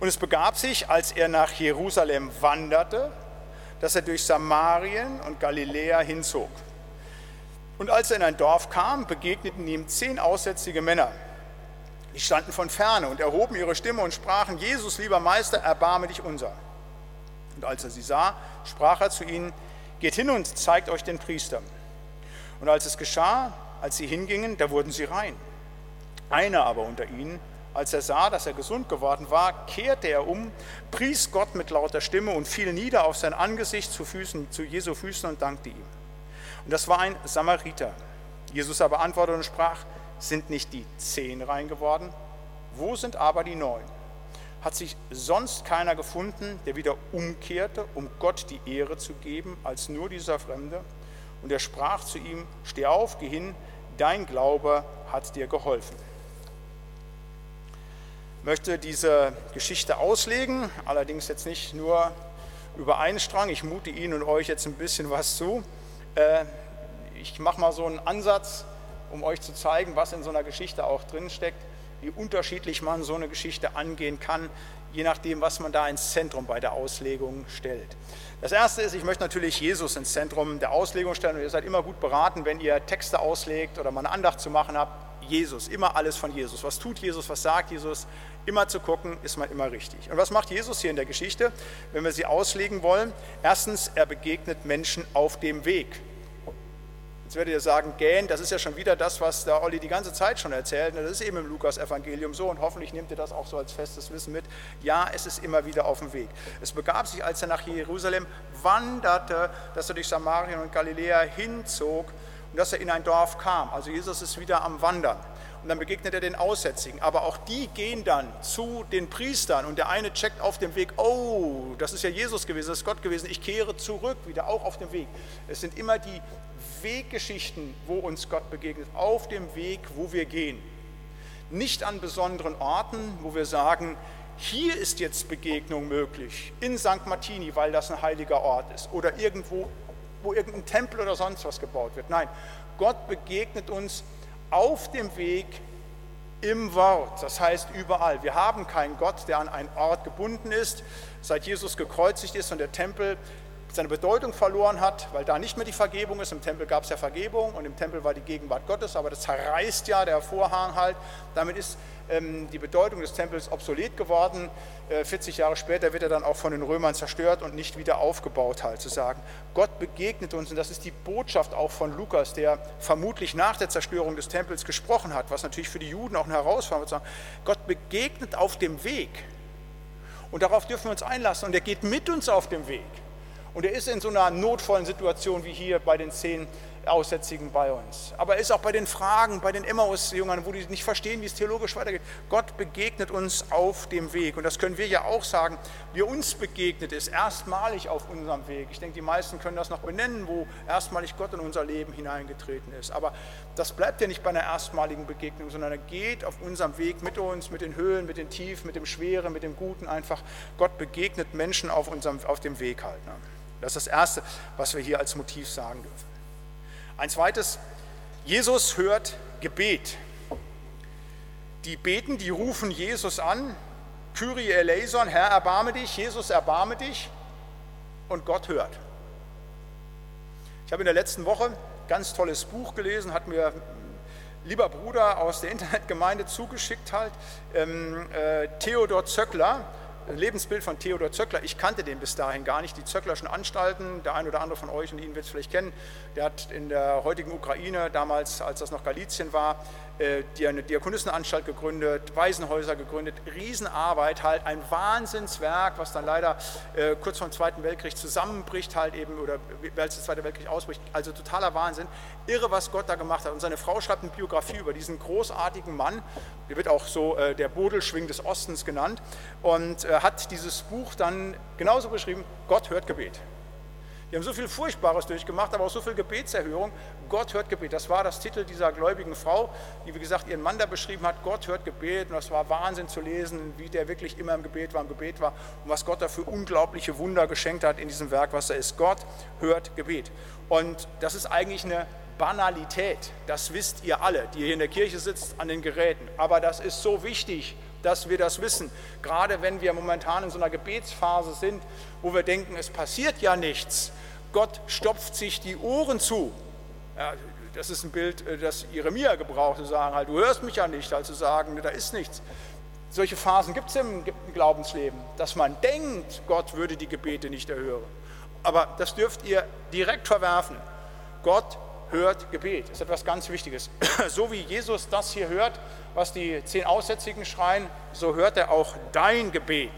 Und es begab sich, als er nach Jerusalem wanderte, dass er durch Samarien und Galiläa hinzog. Und als er in ein Dorf kam, begegneten ihm zehn aussätzige Männer die standen von ferne und erhoben ihre Stimme und sprachen, Jesus, lieber Meister, erbarme dich unser. Und als er sie sah, sprach er zu ihnen, geht hin und zeigt euch den Priester. Und als es geschah, als sie hingingen, da wurden sie rein. Einer aber unter ihnen, als er sah, dass er gesund geworden war, kehrte er um, pries Gott mit lauter Stimme und fiel nieder auf sein Angesicht zu, Füßen, zu Jesu Füßen und dankte ihm. Und das war ein Samariter. Jesus aber antwortete und sprach, sind nicht die zehn rein geworden? Wo sind aber die neun? Hat sich sonst keiner gefunden, der wieder umkehrte, um Gott die Ehre zu geben, als nur dieser Fremde? Und er sprach zu ihm, steh auf, geh hin, dein Glaube hat dir geholfen. möchte diese Geschichte auslegen, allerdings jetzt nicht nur über einen Strang. Ich mute Ihnen und euch jetzt ein bisschen was zu. Äh, ich mache mal so einen Ansatz, um euch zu zeigen, was in so einer Geschichte auch drin steckt, wie unterschiedlich man so eine Geschichte angehen kann, je nachdem, was man da ins Zentrum bei der Auslegung stellt. Das erste ist, ich möchte natürlich Jesus ins Zentrum der Auslegung stellen und ihr seid immer gut beraten, wenn ihr Texte auslegt oder mal eine Andacht zu machen habt. Jesus, immer alles von Jesus. Was tut Jesus, was sagt Jesus? Immer zu gucken, ist man immer richtig. Und was macht Jesus hier in der Geschichte, wenn wir sie auslegen wollen? Erstens, er begegnet Menschen auf dem Weg. Jetzt werdet ihr sagen, gähn, das ist ja schon wieder das, was der Olli die ganze Zeit schon erzählt. Das ist eben im Lukas-Evangelium so und hoffentlich nehmt ihr das auch so als festes Wissen mit. Ja, es ist immer wieder auf dem Weg. Es begab sich, als er nach Jerusalem wanderte, dass er durch Samarien und Galiläa hinzog und dass er in ein Dorf kam. Also Jesus ist wieder am Wandern. Und dann begegnet er den Aussätzigen. Aber auch die gehen dann zu den Priestern und der eine checkt auf dem Weg, oh, das ist ja Jesus gewesen, das ist Gott gewesen, ich kehre zurück, wieder auch auf dem Weg. Es sind immer die Weggeschichten, wo uns Gott begegnet, auf dem Weg, wo wir gehen. Nicht an besonderen Orten, wo wir sagen, hier ist jetzt Begegnung möglich, in St. Martini, weil das ein heiliger Ort ist, oder irgendwo, wo irgendein Tempel oder sonst was gebaut wird. Nein, Gott begegnet uns auf dem Weg im Wort, das heißt überall. Wir haben keinen Gott, der an einen Ort gebunden ist. Seit Jesus gekreuzigt ist und der Tempel seine Bedeutung verloren hat, weil da nicht mehr die Vergebung ist. Im Tempel gab es ja Vergebung und im Tempel war die Gegenwart Gottes, aber das zerreißt ja der Vorhang halt. Damit ist ähm, die Bedeutung des Tempels obsolet geworden. Äh, 40 Jahre später wird er dann auch von den Römern zerstört und nicht wieder aufgebaut, halt zu sagen. Gott begegnet uns und das ist die Botschaft auch von Lukas, der vermutlich nach der Zerstörung des Tempels gesprochen hat, was natürlich für die Juden auch eine Herausforderung ist. Gott begegnet auf dem Weg. Und darauf dürfen wir uns einlassen und er geht mit uns auf dem Weg. Und er ist in so einer notvollen Situation wie hier bei den zehn Aussätzigen bei uns. Aber er ist auch bei den Fragen, bei den Emmaus-Jüngern, wo die nicht verstehen, wie es theologisch weitergeht. Gott begegnet uns auf dem Weg. Und das können wir ja auch sagen. Wie uns begegnet ist, erstmalig auf unserem Weg. Ich denke, die meisten können das noch benennen, wo erstmalig Gott in unser Leben hineingetreten ist. Aber das bleibt ja nicht bei einer erstmaligen Begegnung, sondern er geht auf unserem Weg mit uns, mit den Höhen, mit den Tiefen, mit dem Schweren, mit dem Guten einfach. Gott begegnet Menschen auf, unserem, auf dem Weg halt. Ne? Das ist das Erste, was wir hier als Motiv sagen dürfen. Ein zweites, Jesus hört Gebet. Die beten, die rufen Jesus an, Kyrie eleison, Herr erbarme dich, Jesus erbarme dich und Gott hört. Ich habe in der letzten Woche ein ganz tolles Buch gelesen, hat mir lieber Bruder aus der Internetgemeinde zugeschickt halt, ähm, äh, Theodor Zöckler, Lebensbild von Theodor Zöckler. Ich kannte den bis dahin gar nicht. Die Zöcklerschen Anstalten, der ein oder andere von euch und Ihnen wird es vielleicht kennen, der hat in der heutigen Ukraine, damals als das noch Galizien war, die eine Diakonissenanstalt gegründet, Waisenhäuser gegründet, Riesenarbeit, halt ein Wahnsinnswerk, was dann leider äh, kurz vor dem Zweiten Weltkrieg zusammenbricht halt eben oder als der Zweite Weltkrieg ausbricht, also totaler Wahnsinn, irre, was Gott da gemacht hat. Und seine Frau schreibt eine Biografie über diesen großartigen Mann, der wird auch so äh, der Bodelschwing des Ostens genannt. Und hat dieses Buch dann genauso beschrieben, Gott hört Gebet. Die haben so viel Furchtbares durchgemacht, aber auch so viel Gebetserhörung. Gott hört Gebet. Das war das Titel dieser gläubigen Frau, die, wie gesagt, ihren Mann da beschrieben hat. Gott hört Gebet. Und das war Wahnsinn zu lesen, wie der wirklich immer im Gebet war, im Gebet war und was Gott dafür unglaubliche Wunder geschenkt hat in diesem Werk, was er ist. Gott hört Gebet. Und das ist eigentlich eine Banalität. Das wisst ihr alle, die hier in der Kirche sitzt, an den Geräten. Aber das ist so wichtig, dass wir das wissen. Gerade wenn wir momentan in so einer Gebetsphase sind, wo wir denken, es passiert ja nichts. Gott stopft sich die Ohren zu. Das ist ein Bild, äh, das Jeremia gebraucht, zu sagen, halt, du hörst mich ja nicht, also sagen, da ist nichts. Solche Phasen gibt es im Glaubensleben, dass man denkt, Gott würde die Gebete nicht erhören. Aber das dürft ihr direkt verwerfen. Gott hört Gebet. Das ist etwas ganz Wichtiges. So wie Jesus das hier hört, was die zehn Aussätzigen schreien, so hört er auch dein Gebet.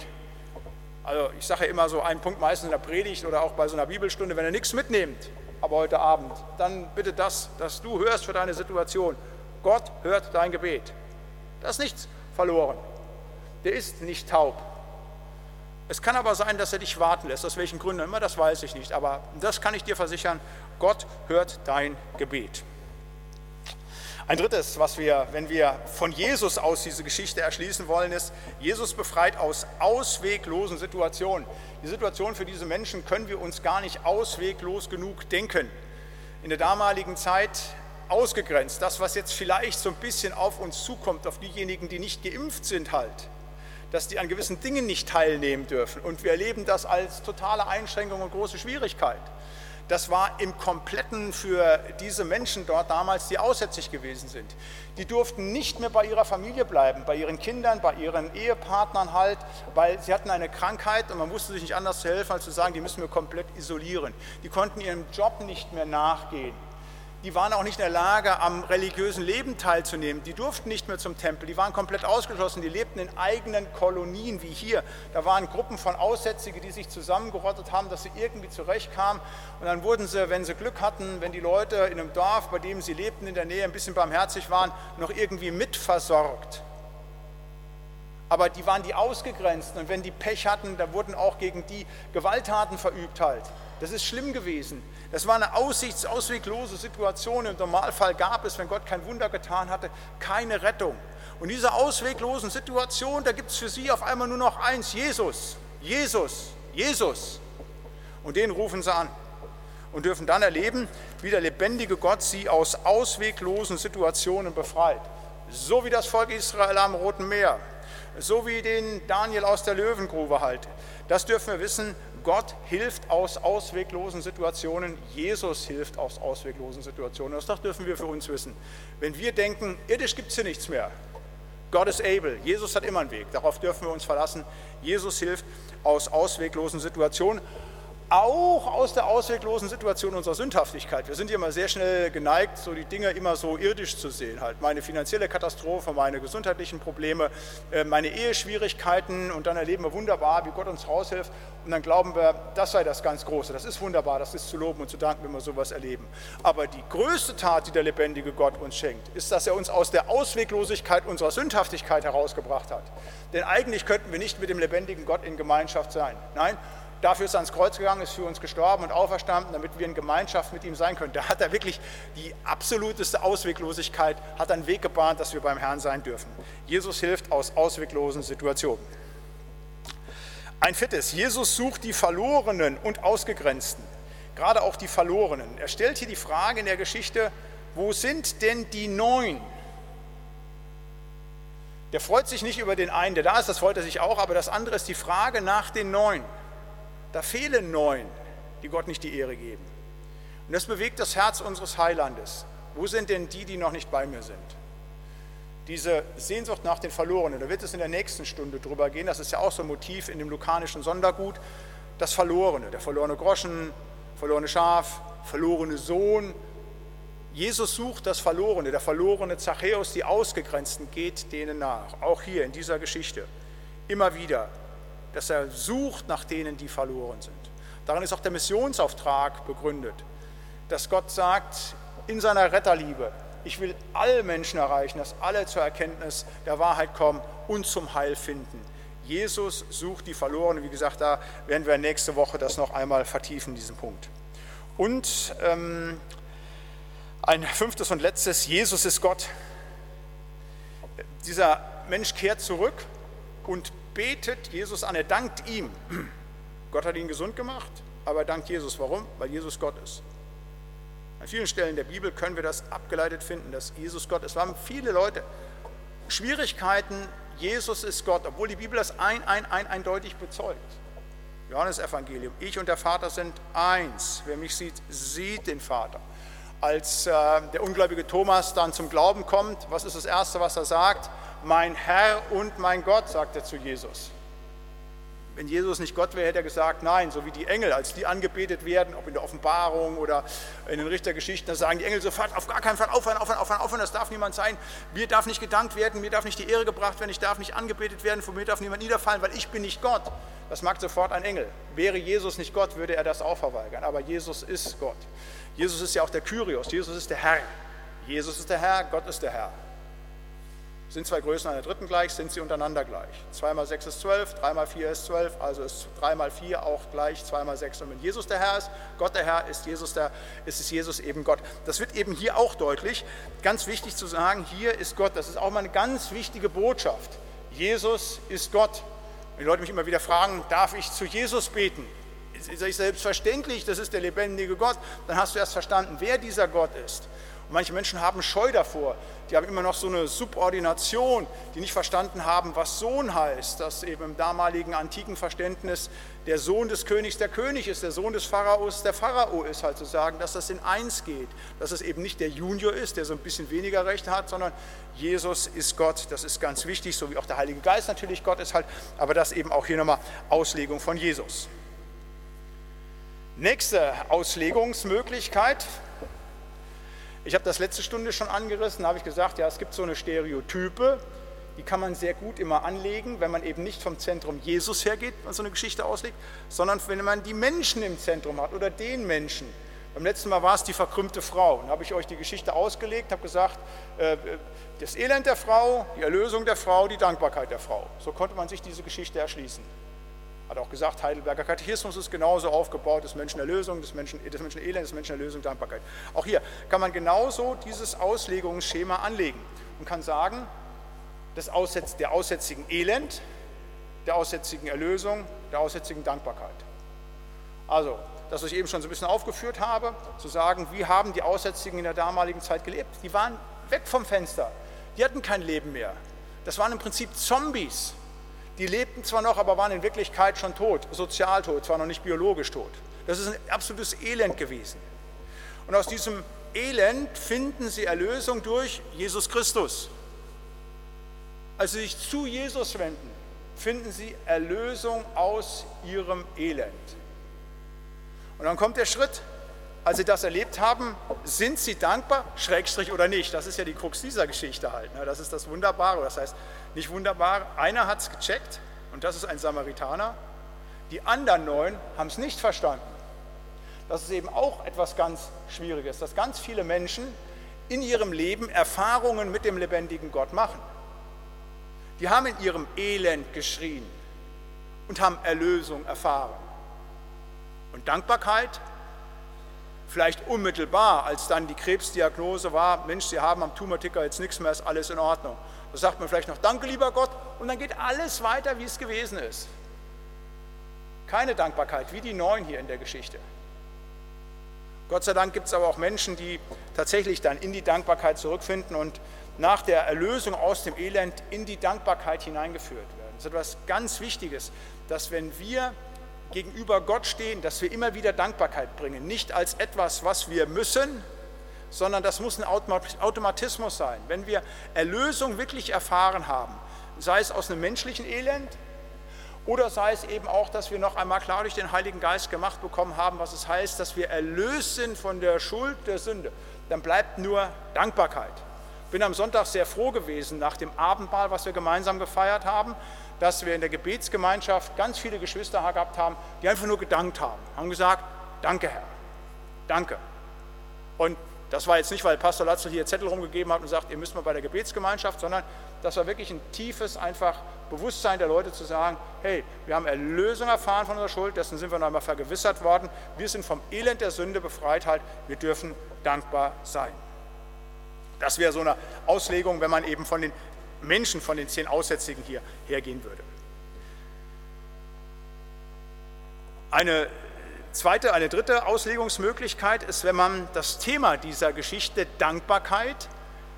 Also ich sage ja immer so einen Punkt meistens in der Predigt oder auch bei so einer Bibelstunde, wenn er nichts mitnimmt, aber heute Abend, dann bitte das, dass du hörst für deine Situation. Gott hört dein Gebet. Da ist nichts verloren. Der ist nicht taub. Es kann aber sein, dass er dich warten lässt, aus welchen Gründen immer, das weiß ich nicht. Aber das kann ich dir versichern, Gott hört dein Gebet. Ein drittes, was wir, wenn wir von Jesus aus diese Geschichte erschließen wollen, ist, Jesus befreit aus ausweglosen Situationen. Die Situation für diese Menschen können wir uns gar nicht ausweglos genug denken. In der damaligen Zeit ausgegrenzt, das, was jetzt vielleicht so ein bisschen auf uns zukommt, auf diejenigen, die nicht geimpft sind halt, dass die an gewissen Dingen nicht teilnehmen dürfen. Und wir erleben das als totale Einschränkung und große Schwierigkeit das war im Kompletten für diese Menschen dort damals, die aussätzlich gewesen sind. Die durften nicht mehr bei ihrer Familie bleiben, bei ihren Kindern, bei ihren Ehepartnern halt, weil sie hatten eine Krankheit und man wusste sich nicht anders zu helfen, als zu sagen, die müssen wir komplett isolieren. Die konnten ihrem Job nicht mehr nachgehen die waren auch nicht in der Lage, am religiösen Leben teilzunehmen. Die durften nicht mehr zum Tempel, die waren komplett ausgeschlossen, die lebten in eigenen Kolonien wie hier. Da waren Gruppen von Aussätzigen, die sich zusammengerottet haben, dass sie irgendwie zurechtkamen. Und dann wurden sie, wenn sie Glück hatten, wenn die Leute in einem Dorf, bei dem sie lebten, in der Nähe ein bisschen barmherzig waren, noch irgendwie mitversorgt. Aber die waren die Ausgegrenzten und wenn die Pech hatten, da wurden auch gegen die Gewalttaten verübt halt. Das ist schlimm gewesen. Das war eine aussichts-, ausweglose Situation. Im Normalfall gab es, wenn Gott kein Wunder getan hatte, keine Rettung. Und in dieser ausweglosen Situation, da gibt es für sie auf einmal nur noch eins, Jesus, Jesus, Jesus. Und den rufen sie an und dürfen dann erleben, wie der lebendige Gott sie aus ausweglosen Situationen befreit. So wie das Volk Israel am Roten Meer, so wie den Daniel aus der Löwengrube halt. Das dürfen wir wissen, Gott hilft aus ausweglosen Situationen, Jesus hilft aus ausweglosen Situationen. Das dürfen wir für uns wissen. Wenn wir denken, irdisch gibt es hier nichts mehr, Gott ist able, Jesus hat immer einen Weg, darauf dürfen wir uns verlassen. Jesus hilft aus ausweglosen Situationen auch aus der ausweglosen Situation unserer Sündhaftigkeit. Wir sind ja immer sehr schnell geneigt, so die Dinge immer so irdisch zu sehen. Halt meine finanzielle Katastrophe, meine gesundheitlichen Probleme, äh, meine Eheschwierigkeiten und dann erleben wir wunderbar, wie Gott uns raushilft und dann glauben wir, das sei das ganz Große. Das ist wunderbar, das ist zu loben und zu danken, wenn wir sowas erleben. Aber die größte Tat, die der lebendige Gott uns schenkt, ist, dass er uns aus der Ausweglosigkeit unserer Sündhaftigkeit herausgebracht hat. Denn eigentlich könnten wir nicht mit dem lebendigen Gott in Gemeinschaft sein. Nein, Dafür ist er ans Kreuz gegangen, ist für uns gestorben und auferstanden, damit wir in Gemeinschaft mit ihm sein können. Da hat er wirklich die absoluteste Ausweglosigkeit, hat einen Weg gebahnt, dass wir beim Herrn sein dürfen. Jesus hilft aus ausweglosen Situationen. Ein viertes, Jesus sucht die Verlorenen und Ausgegrenzten, gerade auch die Verlorenen. Er stellt hier die Frage in der Geschichte, wo sind denn die Neun? Der freut sich nicht über den einen, der da ist, das freut er sich auch, aber das andere ist die Frage nach den Neun. Da fehlen neun, die Gott nicht die Ehre geben. Und das bewegt das Herz unseres Heilandes. Wo sind denn die, die noch nicht bei mir sind? Diese Sehnsucht nach den Verlorenen, da wird es in der nächsten Stunde drüber gehen, das ist ja auch so ein Motiv in dem lukanischen Sondergut, das Verlorene, der verlorene Groschen, verlorene Schaf, verlorene Sohn. Jesus sucht das Verlorene, der verlorene Zachäus, die Ausgegrenzten, geht denen nach, auch hier in dieser Geschichte. Immer wieder dass er sucht nach denen, die verloren sind. Daran ist auch der Missionsauftrag begründet, dass Gott sagt in seiner Retterliebe, ich will alle Menschen erreichen, dass alle zur Erkenntnis der Wahrheit kommen und zum Heil finden. Jesus sucht die Verlorenen. Wie gesagt, da werden wir nächste Woche das noch einmal vertiefen, diesen Punkt. Und ähm, ein fünftes und letztes, Jesus ist Gott. Dieser Mensch kehrt zurück und betet Jesus an, er dankt ihm. Gott hat ihn gesund gemacht, aber er dankt Jesus. Warum? Weil Jesus Gott ist. An vielen Stellen der Bibel können wir das abgeleitet finden, dass Jesus Gott ist. Es haben viele Leute Schwierigkeiten, Jesus ist Gott, obwohl die Bibel das ein, ein, ein, eindeutig bezeugt. Johannes Evangelium, ich und der Vater sind eins. Wer mich sieht, sieht den Vater. Als äh, der ungläubige Thomas dann zum Glauben kommt, was ist das Erste, was er sagt? Mein Herr und mein Gott, sagt er zu Jesus. Wenn Jesus nicht Gott wäre, hätte er gesagt, nein, so wie die Engel, als die angebetet werden, ob in der Offenbarung oder in den Richtergeschichten, da sagen die Engel sofort, auf gar keinen Fall aufhören, aufhören, aufhören, aufhören, das darf niemand sein. Mir darf nicht gedankt werden, mir darf nicht die Ehre gebracht werden, ich darf nicht angebetet werden, von mir darf niemand niederfallen, weil ich bin nicht Gott. Das mag sofort ein Engel. Wäre Jesus nicht Gott, würde er das auch verweigern. Aber Jesus ist Gott. Jesus ist ja auch der Kyrios, Jesus ist der Herr. Jesus ist der Herr, Gott ist der Herr. Sind zwei Größen einer dritten gleich, sind sie untereinander gleich. 2 mal 6 ist 12, 3 mal 4 ist 12, also ist 3 mal 4 auch gleich 2 mal 6. Und wenn Jesus der Herr ist, Gott der Herr, ist, Jesus der, ist es Jesus eben Gott. Das wird eben hier auch deutlich. Ganz wichtig zu sagen, hier ist Gott. Das ist auch mal eine ganz wichtige Botschaft. Jesus ist Gott. Wenn die Leute mich immer wieder fragen, darf ich zu Jesus beten? Ist selbstverständlich, das ist der lebendige Gott. Dann hast du erst verstanden, wer dieser Gott ist. Und manche Menschen haben Scheu davor. Die haben immer noch so eine Subordination, die nicht verstanden haben, was Sohn heißt. Dass eben im damaligen antiken Verständnis der Sohn des Königs der König ist, der Sohn des Pharaos der Pharao ist, halt zu sagen, dass das in eins geht. Dass es eben nicht der Junior ist, der so ein bisschen weniger Rechte hat, sondern Jesus ist Gott. Das ist ganz wichtig, so wie auch der Heilige Geist natürlich Gott ist halt. Aber das eben auch hier nochmal Auslegung von Jesus. Nächste Auslegungsmöglichkeit, ich habe das letzte Stunde schon angerissen, habe ich gesagt, ja, es gibt so eine Stereotype, die kann man sehr gut immer anlegen, wenn man eben nicht vom Zentrum Jesus hergeht und so eine Geschichte auslegt, sondern wenn man die Menschen im Zentrum hat oder den Menschen. Beim letzten Mal war es die verkrümmte Frau. Dann habe ich euch die Geschichte ausgelegt, habe gesagt, äh, das Elend der Frau, die Erlösung der Frau, die Dankbarkeit der Frau. So konnte man sich diese Geschichte erschließen. Hat auch gesagt, Heidelberger Katechismus ist genauso aufgebaut, des Menschen Erlösung, des Menschen, des Menschen Elend, des Menschen Erlösung, Dankbarkeit. Auch hier kann man genauso dieses Auslegungsschema anlegen und kann sagen, das Aussetz, der aussätzigen Elend, der aussätzigen Erlösung, der aussätzigen Dankbarkeit. Also, das, was ich eben schon so ein bisschen aufgeführt habe, zu sagen, wie haben die Aussätzigen in der damaligen Zeit gelebt? Die waren weg vom Fenster, die hatten kein Leben mehr. Das waren im Prinzip Zombies. Die lebten zwar noch, aber waren in Wirklichkeit schon tot, sozial tot, zwar noch nicht biologisch tot. Das ist ein absolutes Elend gewesen. Und aus diesem Elend finden sie Erlösung durch Jesus Christus. Als sie sich zu Jesus wenden, finden sie Erlösung aus ihrem Elend. Und dann kommt der Schritt, als sie das erlebt haben, sind sie dankbar, Schrägstrich oder nicht. Das ist ja die Krux dieser Geschichte halt. Ne? Das ist das Wunderbare. Das heißt, nicht wunderbar, einer hat es gecheckt und das ist ein Samaritaner. Die anderen neun haben es nicht verstanden. Das ist eben auch etwas ganz Schwieriges, dass ganz viele Menschen in ihrem Leben Erfahrungen mit dem lebendigen Gott machen. Die haben in ihrem Elend geschrien und haben Erlösung erfahren. Und Dankbarkeit vielleicht unmittelbar, als dann die Krebsdiagnose war, Mensch, Sie haben am Tumorticker jetzt nichts mehr, ist alles in Ordnung. Da sagt man vielleicht noch, danke lieber Gott, und dann geht alles weiter, wie es gewesen ist. Keine Dankbarkeit, wie die Neun hier in der Geschichte. Gott sei Dank gibt es aber auch Menschen, die tatsächlich dann in die Dankbarkeit zurückfinden und nach der Erlösung aus dem Elend in die Dankbarkeit hineingeführt werden. Das ist etwas ganz Wichtiges, dass wenn wir gegenüber Gott stehen, dass wir immer wieder Dankbarkeit bringen. Nicht als etwas, was wir müssen, sondern das muss ein Automatismus sein. Wenn wir Erlösung wirklich erfahren haben, sei es aus einem menschlichen Elend oder sei es eben auch, dass wir noch einmal klar durch den Heiligen Geist gemacht bekommen haben, was es heißt, dass wir erlöst sind von der Schuld der Sünde, dann bleibt nur Dankbarkeit. Ich bin am Sonntag sehr froh gewesen nach dem Abendmahl, was wir gemeinsam gefeiert haben, dass wir in der Gebetsgemeinschaft ganz viele Geschwister gehabt haben, die einfach nur gedankt haben, haben gesagt, danke Herr, danke. Und das war jetzt nicht, weil Pastor Latzel hier Zettel rumgegeben hat und sagt, ihr müsst mal bei der Gebetsgemeinschaft, sondern das war wirklich ein tiefes, einfach Bewusstsein der Leute zu sagen, hey, wir haben Erlösung erfahren von unserer Schuld, dessen sind wir noch einmal vergewissert worden, wir sind vom Elend der Sünde befreit halt, wir dürfen dankbar sein. Das wäre so eine Auslegung, wenn man eben von den Menschen von den zehn Aussätzigen hier hergehen würde. Eine zweite, eine dritte Auslegungsmöglichkeit ist, wenn man das Thema dieser Geschichte Dankbarkeit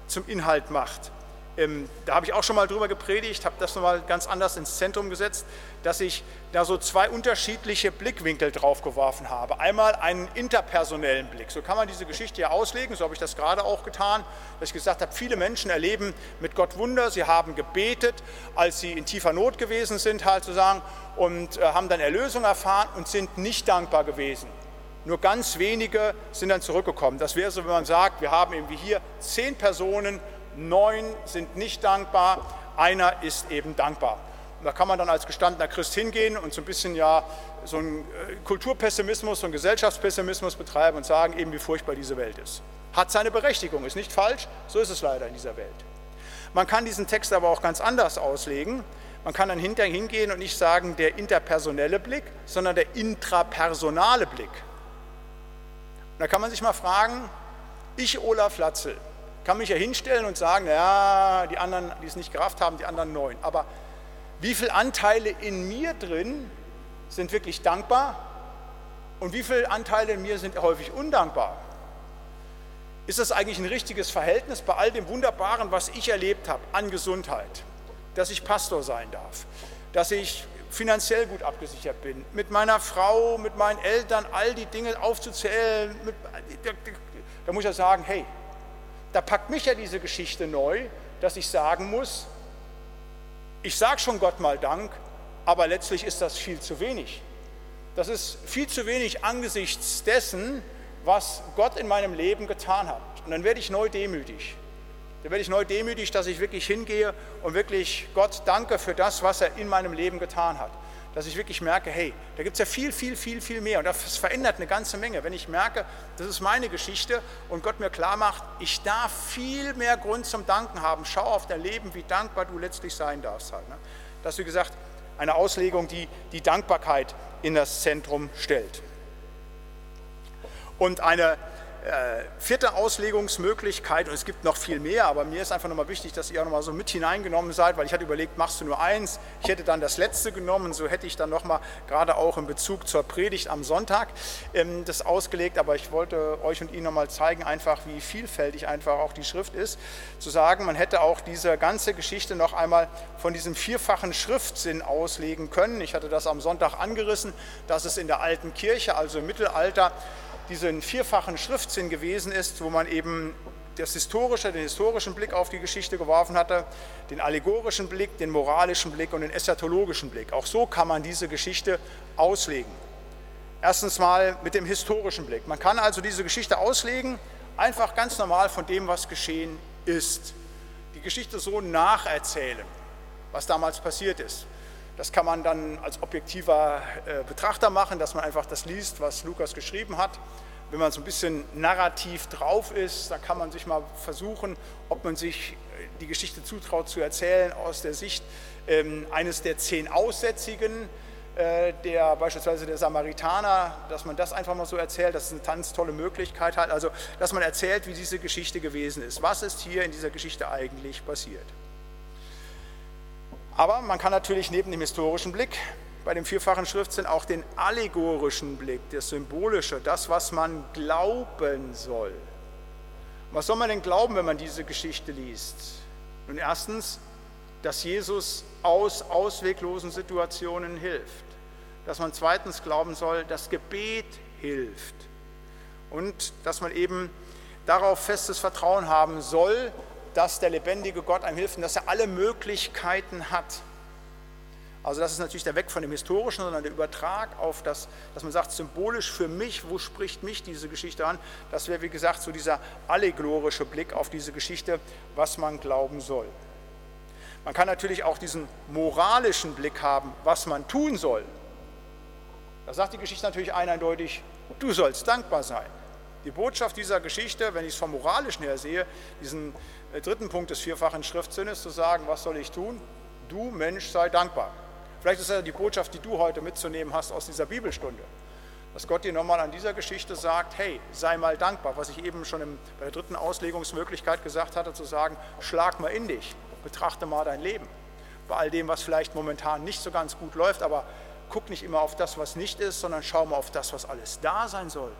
zum Inhalt macht. Ähm, da habe ich auch schon mal drüber gepredigt, habe das nochmal ganz anders ins Zentrum gesetzt, dass ich da so zwei unterschiedliche Blickwinkel drauf geworfen habe. Einmal einen interpersonellen Blick, so kann man diese Geschichte ja auslegen, so habe ich das gerade auch getan, dass ich gesagt habe, viele Menschen erleben mit Gott Wunder, sie haben gebetet, als sie in tiefer Not gewesen sind, halt zu sagen, und äh, haben dann Erlösung erfahren und sind nicht dankbar gewesen. Nur ganz wenige sind dann zurückgekommen. Das wäre so, wenn man sagt, wir haben irgendwie hier zehn Personen neun sind nicht dankbar, einer ist eben dankbar. Und da kann man dann als gestandener Christ hingehen und so ein bisschen ja so einen äh, Kulturpessimismus, so einen Gesellschaftspessimismus betreiben und sagen, eben wie furchtbar diese Welt ist. Hat seine Berechtigung, ist nicht falsch, so ist es leider in dieser Welt. Man kann diesen Text aber auch ganz anders auslegen. Man kann dann hinterher hingehen und nicht sagen der interpersonelle Blick, sondern der intrapersonale Blick. Und da kann man sich mal fragen, ich, Olaf Latzel, kann mich ja hinstellen und sagen, ja, die anderen, die es nicht gerafft haben, die anderen neun. Aber wie viele Anteile in mir drin sind wirklich dankbar und wie viele Anteile in mir sind häufig undankbar? Ist das eigentlich ein richtiges Verhältnis bei all dem Wunderbaren, was ich erlebt habe an Gesundheit? Dass ich Pastor sein darf, dass ich finanziell gut abgesichert bin, mit meiner Frau, mit meinen Eltern, all die Dinge aufzuzählen, mit, da muss ich ja sagen, hey, da packt mich ja diese Geschichte neu, dass ich sagen muss, ich sage schon Gott mal Dank, aber letztlich ist das viel zu wenig. Das ist viel zu wenig angesichts dessen, was Gott in meinem Leben getan hat. Und dann werde ich neu demütig. Dann werde ich neu demütig, dass ich wirklich hingehe und wirklich Gott danke für das, was er in meinem Leben getan hat. Dass ich wirklich merke, hey, da gibt es ja viel, viel, viel, viel mehr. Und das verändert eine ganze Menge. Wenn ich merke, das ist meine Geschichte und Gott mir klar macht, ich darf viel mehr Grund zum Danken haben. Schau auf dein Leben, wie dankbar du letztlich sein darfst. Halt, ne? Das ist, wie gesagt, eine Auslegung, die die Dankbarkeit in das Zentrum stellt. Und eine vierte Auslegungsmöglichkeit, und es gibt noch viel mehr, aber mir ist einfach nochmal wichtig, dass ihr auch nochmal so mit hineingenommen seid, weil ich hatte überlegt, machst du nur eins? Ich hätte dann das letzte genommen, so hätte ich dann nochmal, gerade auch in Bezug zur Predigt am Sonntag, ähm, das ausgelegt, aber ich wollte euch und Ihnen nochmal zeigen, einfach wie vielfältig einfach auch die Schrift ist, zu sagen, man hätte auch diese ganze Geschichte noch einmal von diesem vierfachen Schriftsinn auslegen können. Ich hatte das am Sonntag angerissen, dass es in der alten Kirche, also im Mittelalter, diesen vierfachen Schriftsinn gewesen ist, wo man eben das historische, den historischen Blick auf die Geschichte geworfen hatte, den allegorischen Blick, den moralischen Blick und den eschatologischen Blick. Auch so kann man diese Geschichte auslegen. Erstens mal mit dem historischen Blick. Man kann also diese Geschichte auslegen, einfach ganz normal von dem, was geschehen ist. Die Geschichte so nacherzählen, was damals passiert ist. Das kann man dann als objektiver äh, Betrachter machen, dass man einfach das liest, was Lukas geschrieben hat. Wenn man so ein bisschen narrativ drauf ist, dann kann man sich mal versuchen, ob man sich äh, die Geschichte zutraut zu erzählen aus der Sicht ähm, eines der zehn Aussätzigen, äh, der beispielsweise der Samaritaner, dass man das einfach mal so erzählt, das ist eine ganz tolle Möglichkeit halt, also dass man erzählt, wie diese Geschichte gewesen ist. Was ist hier in dieser Geschichte eigentlich passiert? Aber man kann natürlich neben dem historischen Blick bei dem vierfachen Schriftsinn auch den allegorischen Blick, das Symbolische, das, was man glauben soll. Was soll man denn glauben, wenn man diese Geschichte liest? Nun erstens, dass Jesus aus ausweglosen Situationen hilft. Dass man zweitens glauben soll, dass Gebet hilft. Und dass man eben darauf festes Vertrauen haben soll, dass der lebendige Gott einem hilft und dass er alle Möglichkeiten hat. Also das ist natürlich der Weg von dem Historischen, sondern der Übertrag auf das, dass man sagt, symbolisch für mich, wo spricht mich diese Geschichte an? Das wäre, wie gesagt, so dieser allegorische Blick auf diese Geschichte, was man glauben soll. Man kann natürlich auch diesen moralischen Blick haben, was man tun soll. Da sagt die Geschichte natürlich eindeutig, du sollst dankbar sein. Die Botschaft dieser Geschichte, wenn ich es vom Moralischen her sehe, diesen dritten Punkt des vierfachen Schriftsinnes zu sagen, was soll ich tun? Du Mensch sei dankbar. Vielleicht ist das die Botschaft, die du heute mitzunehmen hast aus dieser Bibelstunde. Dass Gott dir nochmal an dieser Geschichte sagt, hey, sei mal dankbar, was ich eben schon bei der dritten Auslegungsmöglichkeit gesagt hatte, zu sagen, schlag mal in dich, betrachte mal dein Leben. Bei all dem, was vielleicht momentan nicht so ganz gut läuft, aber guck nicht immer auf das, was nicht ist, sondern schau mal auf das, was alles da sein soll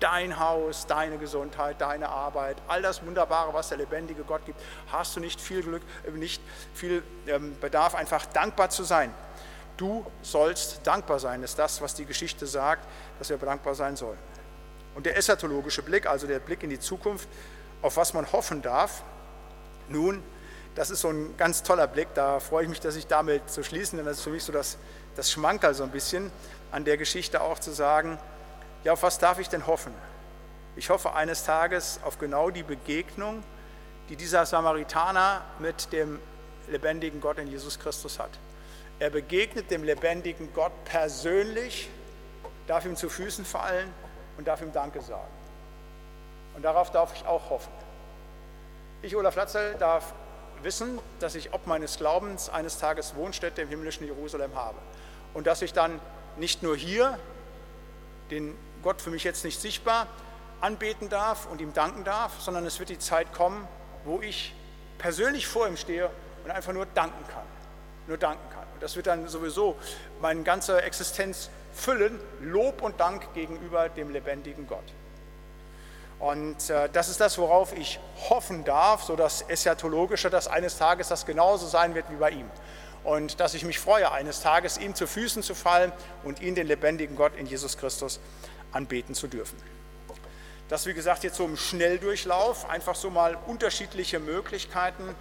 dein Haus, deine Gesundheit, deine Arbeit, all das Wunderbare, was der lebendige Gott gibt, hast du nicht viel Glück, äh, nicht viel ähm, Bedarf, einfach dankbar zu sein. Du sollst dankbar sein, ist das, was die Geschichte sagt, dass wir dankbar sein sollen. Und der eschatologische Blick, also der Blick in die Zukunft, auf was man hoffen darf, nun, das ist so ein ganz toller Blick, da freue ich mich, dass ich damit zu schließen, denn das ist für mich so das, das Schmankerl so ein bisschen an der Geschichte auch zu sagen, ja, auf was darf ich denn hoffen? Ich hoffe eines Tages auf genau die Begegnung, die dieser Samaritaner mit dem lebendigen Gott in Jesus Christus hat. Er begegnet dem lebendigen Gott persönlich, darf ihm zu Füßen fallen und darf ihm Danke sagen. Und darauf darf ich auch hoffen. Ich, Olaf Latzel, darf wissen, dass ich ob meines Glaubens eines Tages Wohnstätte im himmlischen Jerusalem habe. Und dass ich dann nicht nur hier den Gott für mich jetzt nicht sichtbar anbeten darf und ihm danken darf, sondern es wird die Zeit kommen, wo ich persönlich vor ihm stehe und einfach nur danken kann. Nur danken kann. Und das wird dann sowieso meine ganze Existenz füllen, Lob und Dank gegenüber dem lebendigen Gott. Und äh, das ist das, worauf ich hoffen darf, so das Eschatologische, dass eines Tages das genauso sein wird wie bei ihm. Und dass ich mich freue, eines Tages ihm zu Füßen zu fallen und ihn, den lebendigen Gott in Jesus Christus, anbeten zu dürfen. Das, wie gesagt, jetzt so im Schnelldurchlauf, einfach so mal unterschiedliche Möglichkeiten,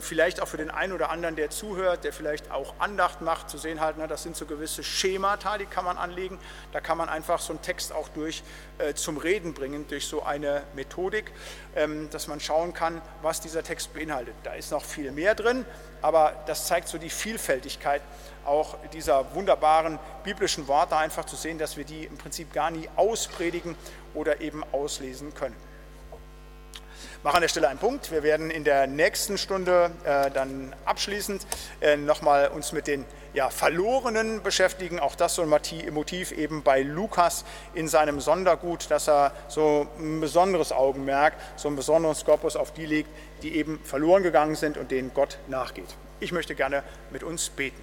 vielleicht auch für den einen oder anderen, der zuhört, der vielleicht auch Andacht macht, zu sehen halt, ne, das sind so gewisse Schemata, die kann man anlegen. Da kann man einfach so einen Text auch durch äh, zum Reden bringen, durch so eine Methodik, ähm, dass man schauen kann, was dieser Text beinhaltet. Da ist noch viel mehr drin, aber das zeigt so die Vielfältigkeit auch dieser wunderbaren biblischen Worte, einfach zu sehen, dass wir die im Prinzip gar nie auspredigen oder eben auslesen können mache an der Stelle einen Punkt. Wir werden in der nächsten Stunde äh, dann abschließend äh, nochmal uns mit den ja, Verlorenen beschäftigen. Auch das so ein Motiv eben bei Lukas in seinem Sondergut, dass er so ein besonderes Augenmerk, so einen besonderen Skopus auf die legt, die eben verloren gegangen sind und denen Gott nachgeht. Ich möchte gerne mit uns beten.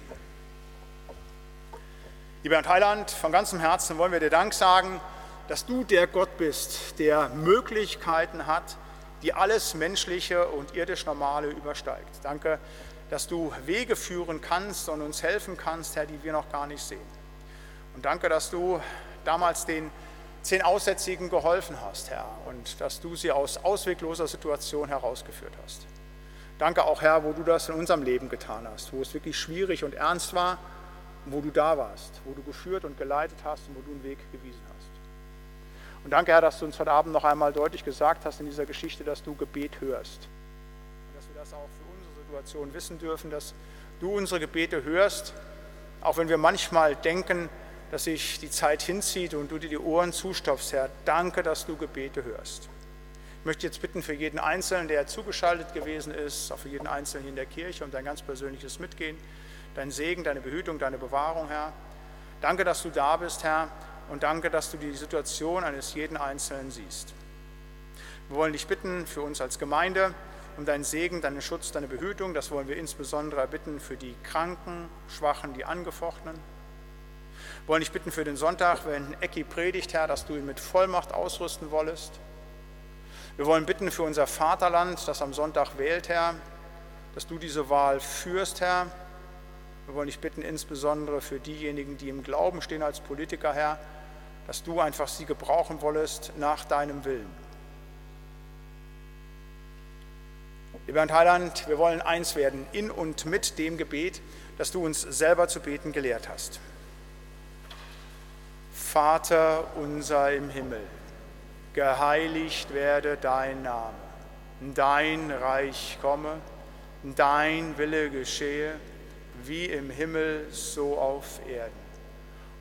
Lieber Bernd Heiland, von ganzem Herzen wollen wir dir Dank sagen, dass du der Gott bist, der Möglichkeiten hat, die alles Menschliche und irdisch Normale übersteigt. Danke, dass du Wege führen kannst und uns helfen kannst, Herr, die wir noch gar nicht sehen. Und danke, dass du damals den zehn Aussätzigen geholfen hast, Herr, und dass du sie aus auswegloser Situation herausgeführt hast. Danke auch, Herr, wo du das in unserem Leben getan hast, wo es wirklich schwierig und ernst war wo du da warst, wo du geführt und geleitet hast und wo du einen Weg gewiesen hast. Und danke, Herr, dass du uns heute Abend noch einmal deutlich gesagt hast in dieser Geschichte, dass du Gebet hörst. Und dass wir das auch für unsere Situation wissen dürfen, dass du unsere Gebete hörst, auch wenn wir manchmal denken, dass sich die Zeit hinzieht und du dir die Ohren zustopfst, Herr. Danke, dass du Gebete hörst. Ich möchte jetzt bitten für jeden Einzelnen, der zugeschaltet gewesen ist, auch für jeden Einzelnen hier in der Kirche, um dein ganz persönliches Mitgehen, dein Segen, deine Behütung, deine Bewahrung, Herr. Danke, dass du da bist, Herr, und danke, dass du die Situation eines jeden Einzelnen siehst. Wir wollen dich bitten für uns als Gemeinde um deinen Segen, deinen Schutz, deine Behütung. Das wollen wir insbesondere bitten für die Kranken, Schwachen, die Angefochtenen. Wir wollen dich bitten für den Sonntag, wenn Ecki predigt, Herr, dass du ihn mit Vollmacht ausrüsten wollest. Wir wollen bitten für unser Vaterland, das am Sonntag wählt, Herr, dass du diese Wahl führst, Herr. Wir wollen dich bitten, insbesondere für diejenigen, die im Glauben stehen als Politiker, Herr, dass du einfach sie gebrauchen wollest nach deinem Willen. Lieber Herr Heiland, wir wollen eins werden in und mit dem Gebet, das du uns selber zu beten gelehrt hast. Vater unser im Himmel, geheiligt werde dein Name, dein Reich komme, dein Wille geschehe, wie im Himmel so auf Erden.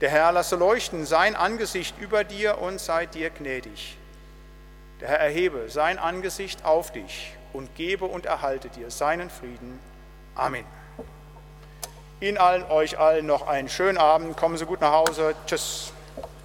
Der Herr lasse leuchten sein Angesicht über dir und sei dir gnädig. Der Herr erhebe sein Angesicht auf dich und gebe und erhalte dir seinen Frieden. Amen. Ihnen allen, euch allen noch einen schönen Abend. Kommen Sie gut nach Hause. Tschüss.